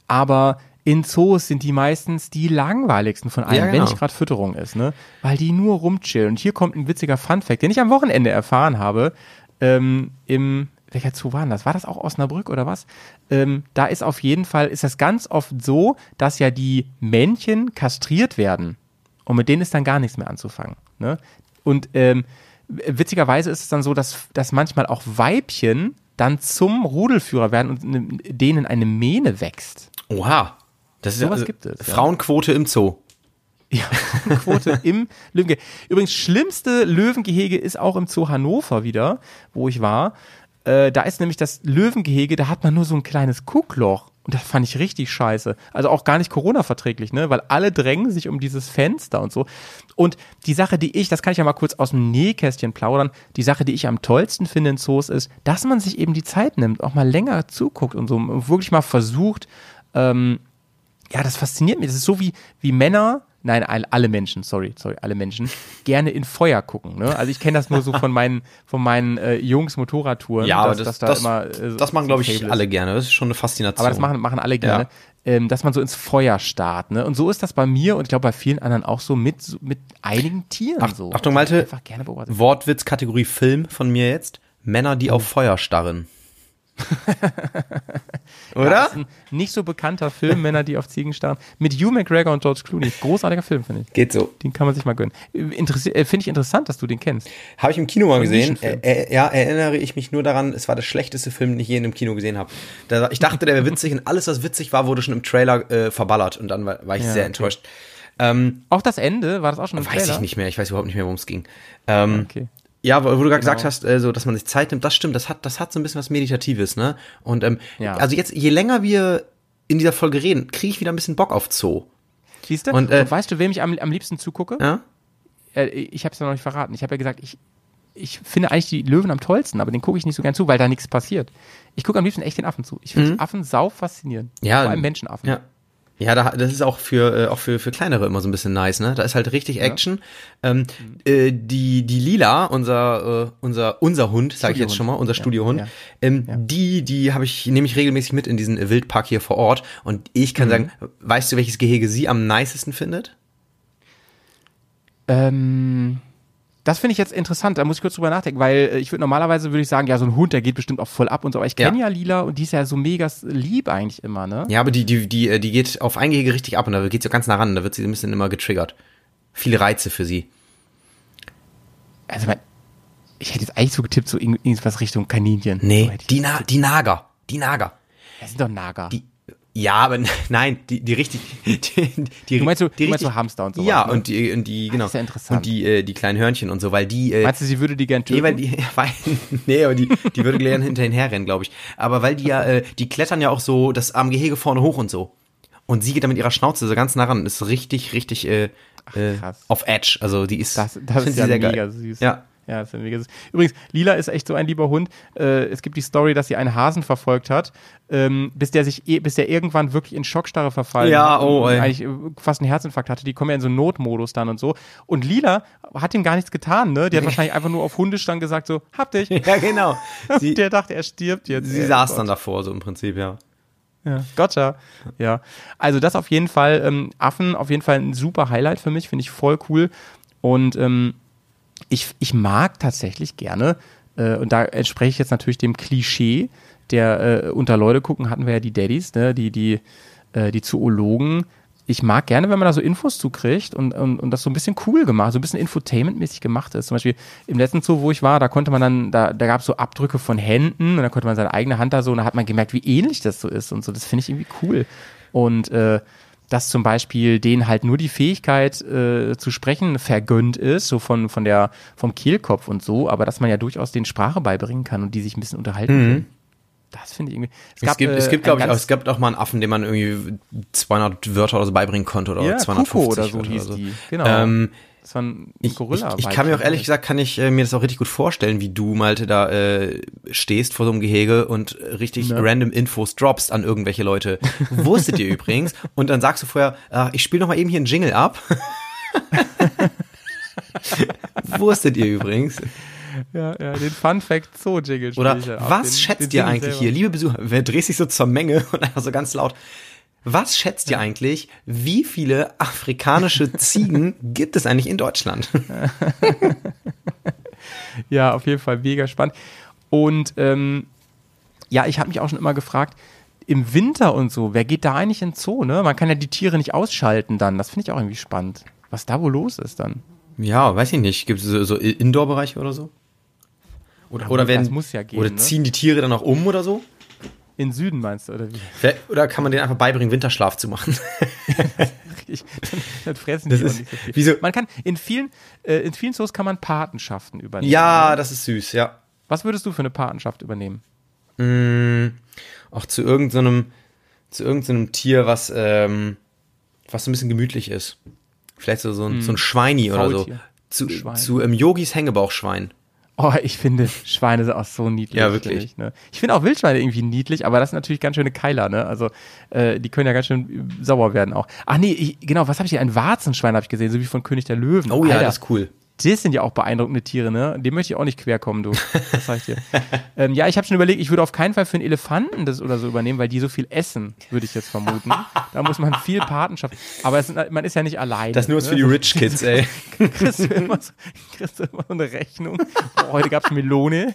Aber in Zoos sind die meistens die langweiligsten von allen, Ja, wenn genau. nicht gerade Fütterung ist, ne? Weil die nur rumchillen. Und hier kommt ein witziger Funfact, den ich am Wochenende erfahren habe. Ähm, Im welcher Zoo war das? War das auch Osnabrück oder was? Ähm, da ist auf jeden Fall, ist das ganz oft so, dass ja die Männchen kastriert werden. Und mit denen ist dann gar nichts mehr anzufangen. Ne? Und ähm, witzigerweise ist es dann so, dass, dass manchmal auch Weibchen dann zum Rudelführer werden und ne, denen eine Mähne wächst. Oha. Das ist Sowas ja, gibt es, ja. Frauenquote im Zoo. Ja, Quote im Löwengehege. Übrigens, schlimmste Löwengehege ist auch im Zoo Hannover wieder, wo ich war. Äh, da ist nämlich das Löwengehege, da hat man nur so ein kleines Guckloch Und das fand ich richtig scheiße. Also auch gar nicht Corona-verträglich, ne? Weil alle drängen sich um dieses Fenster und so. Und die Sache, die ich, das kann ich ja mal kurz aus dem Nähkästchen plaudern, die Sache, die ich am tollsten finde in Zoos ist, dass man sich eben die Zeit nimmt, auch mal länger zuguckt und so und wirklich mal versucht, ähm, ja, das fasziniert mich. Das ist so wie, wie Männer, nein, all- alle Menschen, sorry, sorry, alle Menschen, gerne in Feuer gucken. Ne? Also ich kenne das nur so von meinen, von meinen äh, Jungs Motorradtouren. Ja, aber dass- das, dass da das, immer, äh, das machen, so glaube ich, alle gerne. Das ist schon eine Faszination. Aber das machen, machen alle gerne. Ähm, dass man so ins Feuer starrt. Ne? Und so ist das bei mir und ich glaube bei vielen anderen auch so mit, so mit einigen Tieren Ach, so. Achtung, Malte. Einfach gerne beobachtet. Wortwitz Kategorie Film von mir jetzt. Männer, die auf Feuer starren. Oder? ist ein nicht so bekannter Film, Männer, die auf Ziegen starren. Mit Hugh McGregor und George Clooney. Großartiger Film, finde ich. Geht so. Den kann man sich mal gönnen. Äh, Finde ich interessant, dass du den kennst. Habe ich im Kino mal gesehen. Äh, äh, ja, erinnere ich mich nur daran, es war der schlechteste Film, den ich je in einem Kino gesehen habe. Ich dachte, der wäre witzig und alles, was witzig war, wurde schon im Trailer äh, verballert und dann war, war ich Ja, sehr okay. enttäuscht. Ähm, Auch das Ende, war das auch schon im weiß Trailer? ich nicht mehr, ich weiß überhaupt nicht mehr, worum es ging. Ähm, Okay. Ja, wo wo du gerade gesagt Genau. hast, äh, so, dass man sich Zeit nimmt, das stimmt, das hat, das hat so ein bisschen was Meditatives, ne? Und ähm, Ja. also jetzt, je länger wir in dieser Folge reden, kriege ich wieder ein bisschen Bock auf Zoo. Siehst du? Und, Und, äh, weißt du, wem ich am, am liebsten zugucke? Ja? Äh, ich habe es ja noch nicht verraten. Ich habe ja gesagt, ich, ich finde eigentlich die Löwen am tollsten, aber den gucke ich nicht so gern zu, weil da nichts passiert. Ich gucke am liebsten echt den Affen zu. Ich finde Affen sau faszinierend. Mhm. Ja. Vor allem Menschenaffen. Ja. Ja, da, das ist auch für, äh, auch für, für kleinere immer so ein bisschen nice, ne? Da ist halt richtig Action. Ähm, äh, die, die Lila, unser, äh, unser, unser Hund, sag ich jetzt schon mal, unser Ja, Studiohund, ja. ähm, die, die habe ich, nehme ich regelmäßig mit in diesen Wildpark hier vor Ort. Und ich kann sagen, weißt du, welches Gehege sie am nicesten findet? Ähm, das finde ich jetzt interessant, da muss ich kurz drüber nachdenken, weil äh, ich würde normalerweise würde ich sagen, ja, so ein Hund, der geht bestimmt auch voll ab und so, aber ich kenne ja. Ja. Lila und die ist ja so mega lieb eigentlich immer, ne? Ja, aber die, die, die, äh, die geht auf ein Gehege richtig ab und da geht sie ganz nah ran, da wird sie ein bisschen immer getriggert. Viele Reize für sie. Also ich hätte jetzt eigentlich so getippt, so irgend- irgendwas Richtung Kaninchen. Nee, So die, Na die Nager. Die Nager. Das sind doch Nager. Die, ja, aber nein, die, die richtig, die, die, Du meinst so- die du meinst so Hamster und sowas, Ja, ne? und die, und die, genau. ist ja interessant. Und die, äh, die kleinen Hörnchen und so, weil die, äh, Meinst du, sie würde die gern töten? nee, weil die, weil, nee, aber die, die würde gern hinterhin herrennen, glaube ich. Aber weil die ja, äh, die klettern ja auch so das am Gehege vorne hoch und so. Und sie geht da mit ihrer Schnauze so ganz nah ran. Ist richtig, richtig, äh, äh, krass. auf Edge. Also die ist, Das, ich das ist ja sehr mega geil. süß. Ja. Ja, das ist. Übrigens, Lila ist echt so ein lieber Hund. Äh, es gibt die Story, dass sie einen Hasen verfolgt hat, ähm, bis der sich, eh- bis der irgendwann wirklich in Schockstarre verfallen Ja, hat oh, ey. eigentlich äh, fast einen Herzinfarkt hatte. Die kommen ja in so einen Notmodus dann und so. Und Lila hat ihm gar nichts getan, ne? Die hat wahrscheinlich einfach nur auf Hundestand gesagt so, hab dich. Ja, genau. Sie, der dachte, er stirbt jetzt. sie Ey, saß Gott. dann davor, so im Prinzip, ja. Ja, gotcha. Ja. Also das auf jeden Fall, ähm, Affen auf jeden Fall ein super Highlight für mich, finde ich voll cool. Und ähm, ich, ich mag tatsächlich gerne, äh, und da entspreche ich jetzt natürlich dem Klischee, der äh, unter Leute gucken, hatten wir ja die Daddys, ne, die, die, äh, die Zoologen. Ich mag gerne, wenn man da so Infos zukriegt und, und, und das so ein bisschen cool gemacht, so ein bisschen Infotainment-mäßig gemacht ist. Zum Beispiel im letzten Zoo, wo ich war, da konnte man dann, da, da gab es so Abdrücke von Händen und dann konnte man seine eigene Hand da so und da hat man gemerkt, wie ähnlich das so ist und so. Das finde ich irgendwie cool. Und äh, dass zum Beispiel denen halt nur die Fähigkeit äh, zu sprechen vergönnt ist, so von, von der, vom Kehlkopf und so, aber dass man ja durchaus den Sprache beibringen kann und die sich ein bisschen unterhalten können. Das finde ich irgendwie. Es gibt, es äh, gibt ein glaube ich, auch, es gibt auch mal einen Affen, dem man irgendwie 200 Wörter oder so beibringen konnte oder ja, 250 Kuko oder so Wörter hieß oder so. die. Genau. Ähm, das war ein ich, Gorilla. ich, ich kann mir auch ehrlich gesagt, kann ich äh, mir das auch richtig gut vorstellen, wie du, Malte, da äh, stehst vor so einem Gehege und richtig Ne? random Infos droppst an irgendwelche Leute. Wusstet ihr übrigens? Und dann sagst du vorher, ach, ich spiele noch mal eben hier einen Jingle ab. Wusstet ihr übrigens? Ja, ja, den Fun Fact Zoo Jingle. Oder was Den- schätzt den ihr eigentlich selber. hier, liebe Besucher, wer drehst dich so zur Menge und einfach so ganz laut, was schätzt ihr eigentlich, wie viele afrikanische Ziegen gibt es eigentlich in Deutschland? Ja, auf jeden Fall mega spannend. Und ähm, ja, ich habe mich auch schon immer gefragt, im Winter und so, wer geht da eigentlich in Zoo, ne? Man kann ja die Tiere nicht ausschalten dann. Das finde ich auch irgendwie spannend. Was da wohl los ist dann. Ja, weiß ich nicht. Gibt es so, so Indoor-Bereiche oder so? Oder, oder werden, muss ja gehen, oder ne? ziehen die Tiere dann auch um oder so? In Süden meinst du, oder wie? Oder kann man denen einfach beibringen, Winterschlaf zu machen? Ich, dann, dann fressen Das die ist- nicht so viel. wieso- Man kann, in vielen, äh, in vielen Zoos kann man Patenschaften übernehmen. ja, ne? das ist süß, ja. Was würdest du für eine Patenschaft übernehmen? Mm, auch zu irgendeinem zu irgendeinem Tier, was, ähm, was so ein bisschen gemütlich ist. Vielleicht so, so, ein, so ein Schweini oder so. Faultier. Zu, Schwein. zu ähm, Yogis Hängebauchschwein. Oh, ich finde Schweine sind auch so niedlich. Ja, wirklich. Ich, ne? ich finde auch Wildschweine irgendwie niedlich, aber das sind natürlich ganz schöne Keiler, ne? Also äh, die können ja ganz schön sauer werden auch. Ach nee, ich, genau, was habe ich hier? Ein Warzenschwein habe ich gesehen, so wie von König der Löwen. Oh ja, Alter, das ist cool. Das sind ja auch beeindruckende Tiere, ne? Dem möchte ich auch nicht querkommen, du. Das sag ich dir. ähm, ja, ich habe schon überlegt, ich würde auf keinen Fall für einen Elefanten das oder so übernehmen, weil die so viel essen, würde ich jetzt vermuten. Da muss man viel Patenschaft. Aber es man ist ja nicht allein. Das ist nur was für die Rich Kids, ey. Kriegst du immer so, kriegst du immer so eine Rechnung. Oh, heute gab's Melone.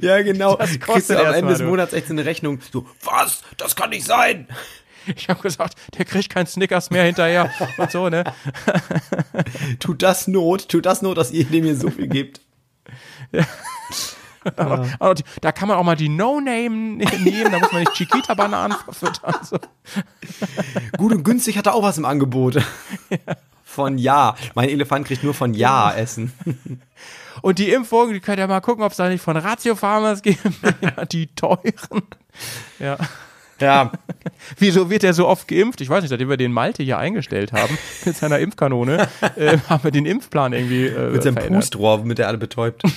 Ja, genau. Das Kriegst kostet du am Ende mal, des. Monats echt so eine Rechnung. So, was? Das kann nicht sein. Ich habe gesagt, der kriegt kein Snickers mehr hinterher und so, ne? Tut das Not? Tut das Not, dass ihr dem hier so viel gebt? Aber die- Da kann man auch mal die No-Name nehmen, da muss man nicht Chiquita-Bananen verfüttern. So. Gut und günstig hat er auch was im Angebot. Von Ja. Mein Elefant kriegt nur von Ja Essen. Und die Impfungen, die könnt ihr mal gucken, ob es da nicht von Ratio Farmers gibt. ja, die teuren. Ja. Ja, Wieso wird er so oft geimpft? Ich weiß nicht, seitdem wir den Malte hier eingestellt haben mit seiner Impfkanone, äh, haben wir den Impfplan irgendwie äh, mit seinem verändert. Pustrohr, mit der alle betäubt.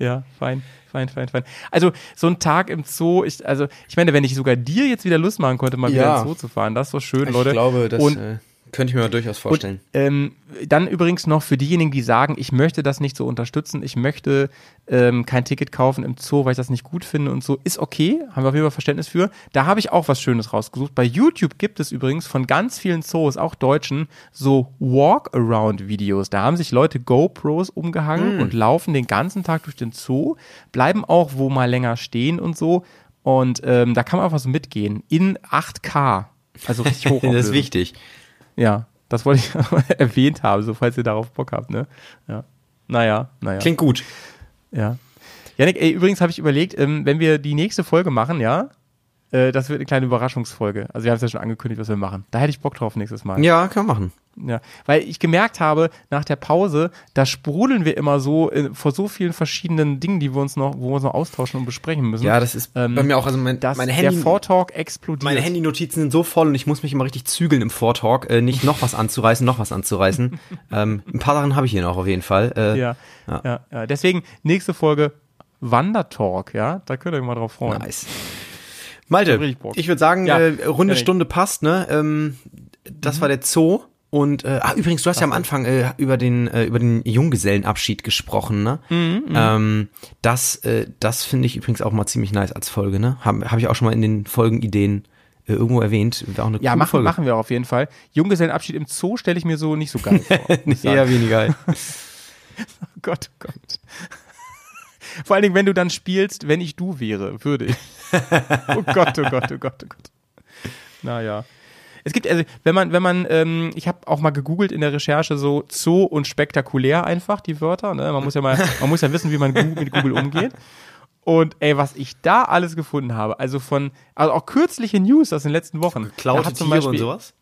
Ja, fein, fein, fein, fein. Also so ein Tag im Zoo, ich, also ich meine, wenn ich sogar dir jetzt wieder Lust machen konnte, mal wieder Ja. ins Zoo zu fahren, das ist so schön, Ich Leute. glaube, das Und äh, könnte ich mir durchaus vorstellen. Ähm, dann übrigens noch für diejenigen, die sagen, ich möchte das nicht so unterstützen, ich möchte ähm, kein Ticket kaufen im Zoo, weil ich das nicht gut finde und so, ist okay, haben wir auf jeden Fall Verständnis für. Da habe ich auch was Schönes rausgesucht. Bei YouTube gibt es übrigens von ganz vielen Zoos, auch deutschen, so Walk-Around-Videos. Da haben sich Leute GoPros umgehangen und laufen den ganzen Tag durch den Zoo, bleiben auch wo mal länger stehen und so. Und ähm, da kann man einfach so mitgehen. In 8K. Also richtig hoch. das ist wichtig. Ja, das wollte ich erwähnt haben, so falls ihr darauf Bock habt, ne? Ja. Naja, naja. Klingt gut. Ja. Janik, ey, übrigens habe ich überlegt, ähm, wenn wir die nächste Folge machen, ja, äh, das wird eine kleine Überraschungsfolge. Also wir haben es ja schon angekündigt, was wir machen. Da hätte ich Bock drauf nächstes Mal. Ja, kann man machen. Ja, weil ich gemerkt habe, nach der Pause, da sprudeln wir immer so äh, vor so vielen verschiedenen Dingen, die wir uns noch, wo wir uns noch austauschen und besprechen müssen. Ja, das ist Ähm, bei mir auch. Also mein, dass meine der Handy, Vortalk explodiert. meine Handynotizen sind so voll und ich muss mich immer richtig zügeln im Vortalk, äh, nicht noch was anzureißen, noch was anzureißen. ähm, ein paar Sachen habe ich hier noch auf jeden Fall. Äh, ja, Ja. ja. Ja, Deswegen nächste Folge Wandertalk, ja, da könnt ihr euch mal drauf freuen. Nice. Malte, Bock. ich würde sagen, Ja. äh, runde Stunde passt, ne? Ähm, das war der Zoo. Und äh, ah, übrigens, du hast ja am Anfang äh, über den äh, über den Junggesellenabschied gesprochen, ne? ähm, das äh, das finde ich übrigens auch mal ziemlich nice als Folge, ne? Habe hab ich auch schon mal in den Folgenideen äh, irgendwo erwähnt. War auch eine Ja, coole machen, Folge. machen wir auf jeden Fall. Junggesellenabschied im Zoo stelle ich mir so nicht so geil vor. ich sagen. Eher weniger. Oh Gott, oh Gott. Vor allen Dingen, wenn du dann spielst, wenn ich du wäre, würde ich. Oh Gott, oh Gott, oh Gott, oh Gott. Naja. Es gibt, also, wenn man, wenn man, ähm, ich habe auch mal gegoogelt in der Recherche so Zoo und spektakulär einfach die Wörter. Ne? Man muss ja mal, man muss ja wissen, wie man mit Google umgeht. Und ey, was ich da alles gefunden habe, also von, also auch kürzliche News aus den letzten Wochen. Da Klaute hat zum Tiere und Beispiel- sowas?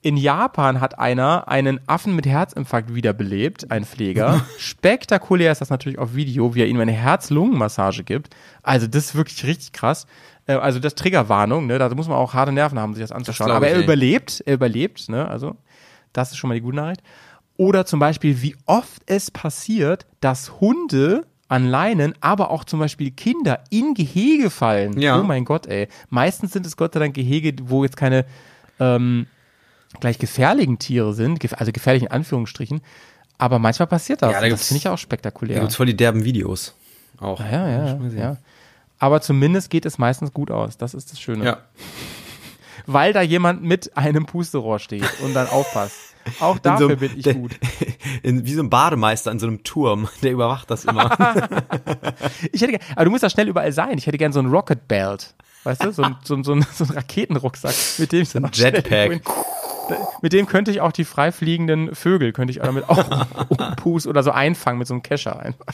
In Japan hat einer einen Affen mit Herzinfarkt wiederbelebt, ein Pfleger. Spektakulär ist das natürlich auf Video, wie er ihm eine Herz-Lungen-Massage gibt. Also das ist wirklich richtig krass. Äh, Also das Triggerwarnung, ne? da muss man auch harte Nerven haben, sich das anzuschauen. glaub Aber er ey. überlebt, er überlebt, ne? Also das ist schon mal die gute Nachricht. Oder zum Beispiel, wie oft es passiert, dass Hunde an Leinen, aber auch zum Beispiel Kinder in Gehege fallen. Ja. Oh mein Gott, ey. Meistens sind es Gott sei Dank Gehege, wo jetzt keine ähm, gleich gefährlichen Tiere sind, also gefährlich in Anführungsstrichen. Aber manchmal passiert das. Ja, da das finde ich auch Da spektakulär. gibt's voll die derben Videos. Auch. ja, ja, ja. Aber zumindest geht es meistens gut aus. Das ist das Schöne. Ja. Weil da jemand mit einem Pusterohr steht und dann aufpasst. Auch dafür so- bin ich der- gut. In, wie so ein Bademeister in so einem Turm, der überwacht das immer. Ich hätte, aber du musst da schnell überall sein. Ich hätte gern so ein Rocket Belt. Weißt du, so ein, so ein, so ein, so ein Raketenrucksack, mit dem ich dann auch schnell Jetpack. hin- Mit dem könnte ich auch die frei fliegenden Vögel, könnte ich damit auch umpust oder so einfangen mit so einem Kescher einfach.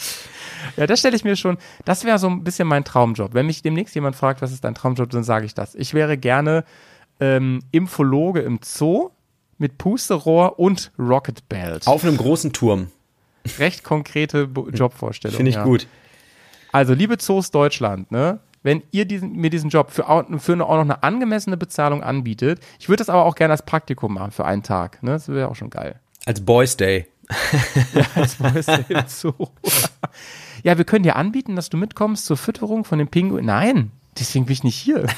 Ja, das stelle ich mir schon, das wäre so ein bisschen mein Traumjob. Wenn mich demnächst jemand fragt, was ist dein Traumjob, dann sage ich das. Ich wäre gerne ähm, Infologe im Zoo mit Pusterohr und Rocket Belt. Auf einem großen Turm. Recht konkrete Bo- Jobvorstellung. Finde ich ja. gut. Also, liebe Zoos Deutschland, ne? Wenn ihr diesen, mir diesen Job für, für eine, auch noch eine angemessene Bezahlung anbietet. Ich würde das aber auch gerne als Praktikum machen für einen Tag. Ne? Das wäre auch schon geil. Als Boys Day. Das weißt du jetzt so. Ja, wir können dir anbieten, dass du mitkommst zur Fütterung von den Pinguinen. Nein, deswegen bin ich nicht hier.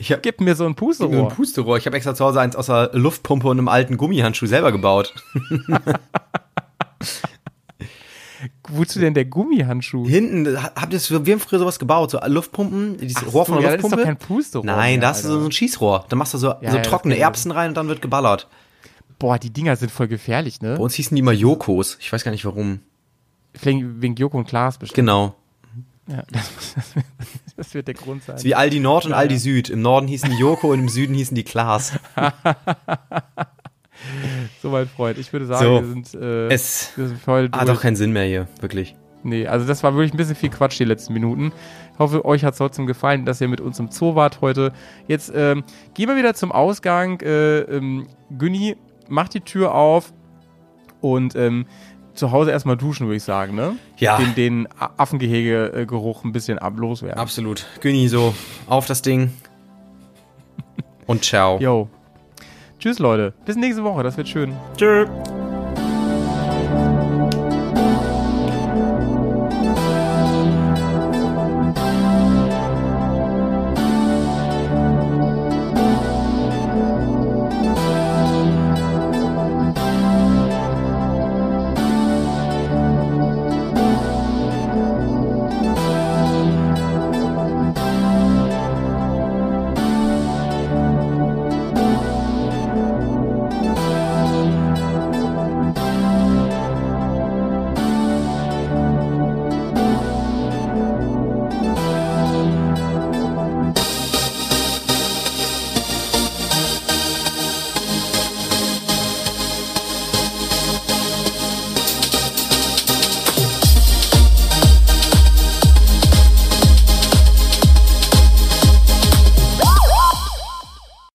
Ich hab Gib mir so ein so ein Pusterohr. Pusterohr. Ich habe extra zu Hause eins aus der Luftpumpe und einem alten Gummihandschuh selber gebaut. Wozu denn der Gummihandschuh? Hinten, ha- habt ihr das, wir haben früher sowas gebaut, so Luftpumpen, dieses Ach Rohr von der ja, das ist doch Luftpumpe. kein Pusterohr Nein, da hast du so ein Schießrohr. Da machst du so, so ja, das trockene. Erbsen rein und dann wird geballert. Boah, die Dinger sind voll gefährlich, ne? Bei uns hießen die mal Jokos. Ich weiß gar nicht warum. Vielleicht wegen Joko und Klaas bestimmt. Genau. Ja, das, das wird der Grund sein. Das ist wie Aldi Nord und Aldi Süd. Im Norden hießen die Joko und im Süden hießen die Klaas. So, mein Freund, ich würde sagen, So. wir sind, äh, Es wir sind heute hat doch keinen Sinn mehr hier, wirklich. Nee, also das war wirklich ein bisschen viel Quatsch die letzten Minuten. Ich hoffe, euch hat es trotzdem gefallen, dass ihr mit uns im Zoo wart heute. Jetzt ähm, gehen wir wieder zum Ausgang. Äh, ähm, Günni, mach die Tür auf und ähm, zu Hause erstmal duschen, würde ich sagen, ne? Ja. Den, den Affengehege-Geruch ein bisschen ab loswerden. Absolut. Günni, so, auf das Ding. Und ciao. Yo. Tschüss, Leute. Bis nächste Woche. Das wird schön. Tschö.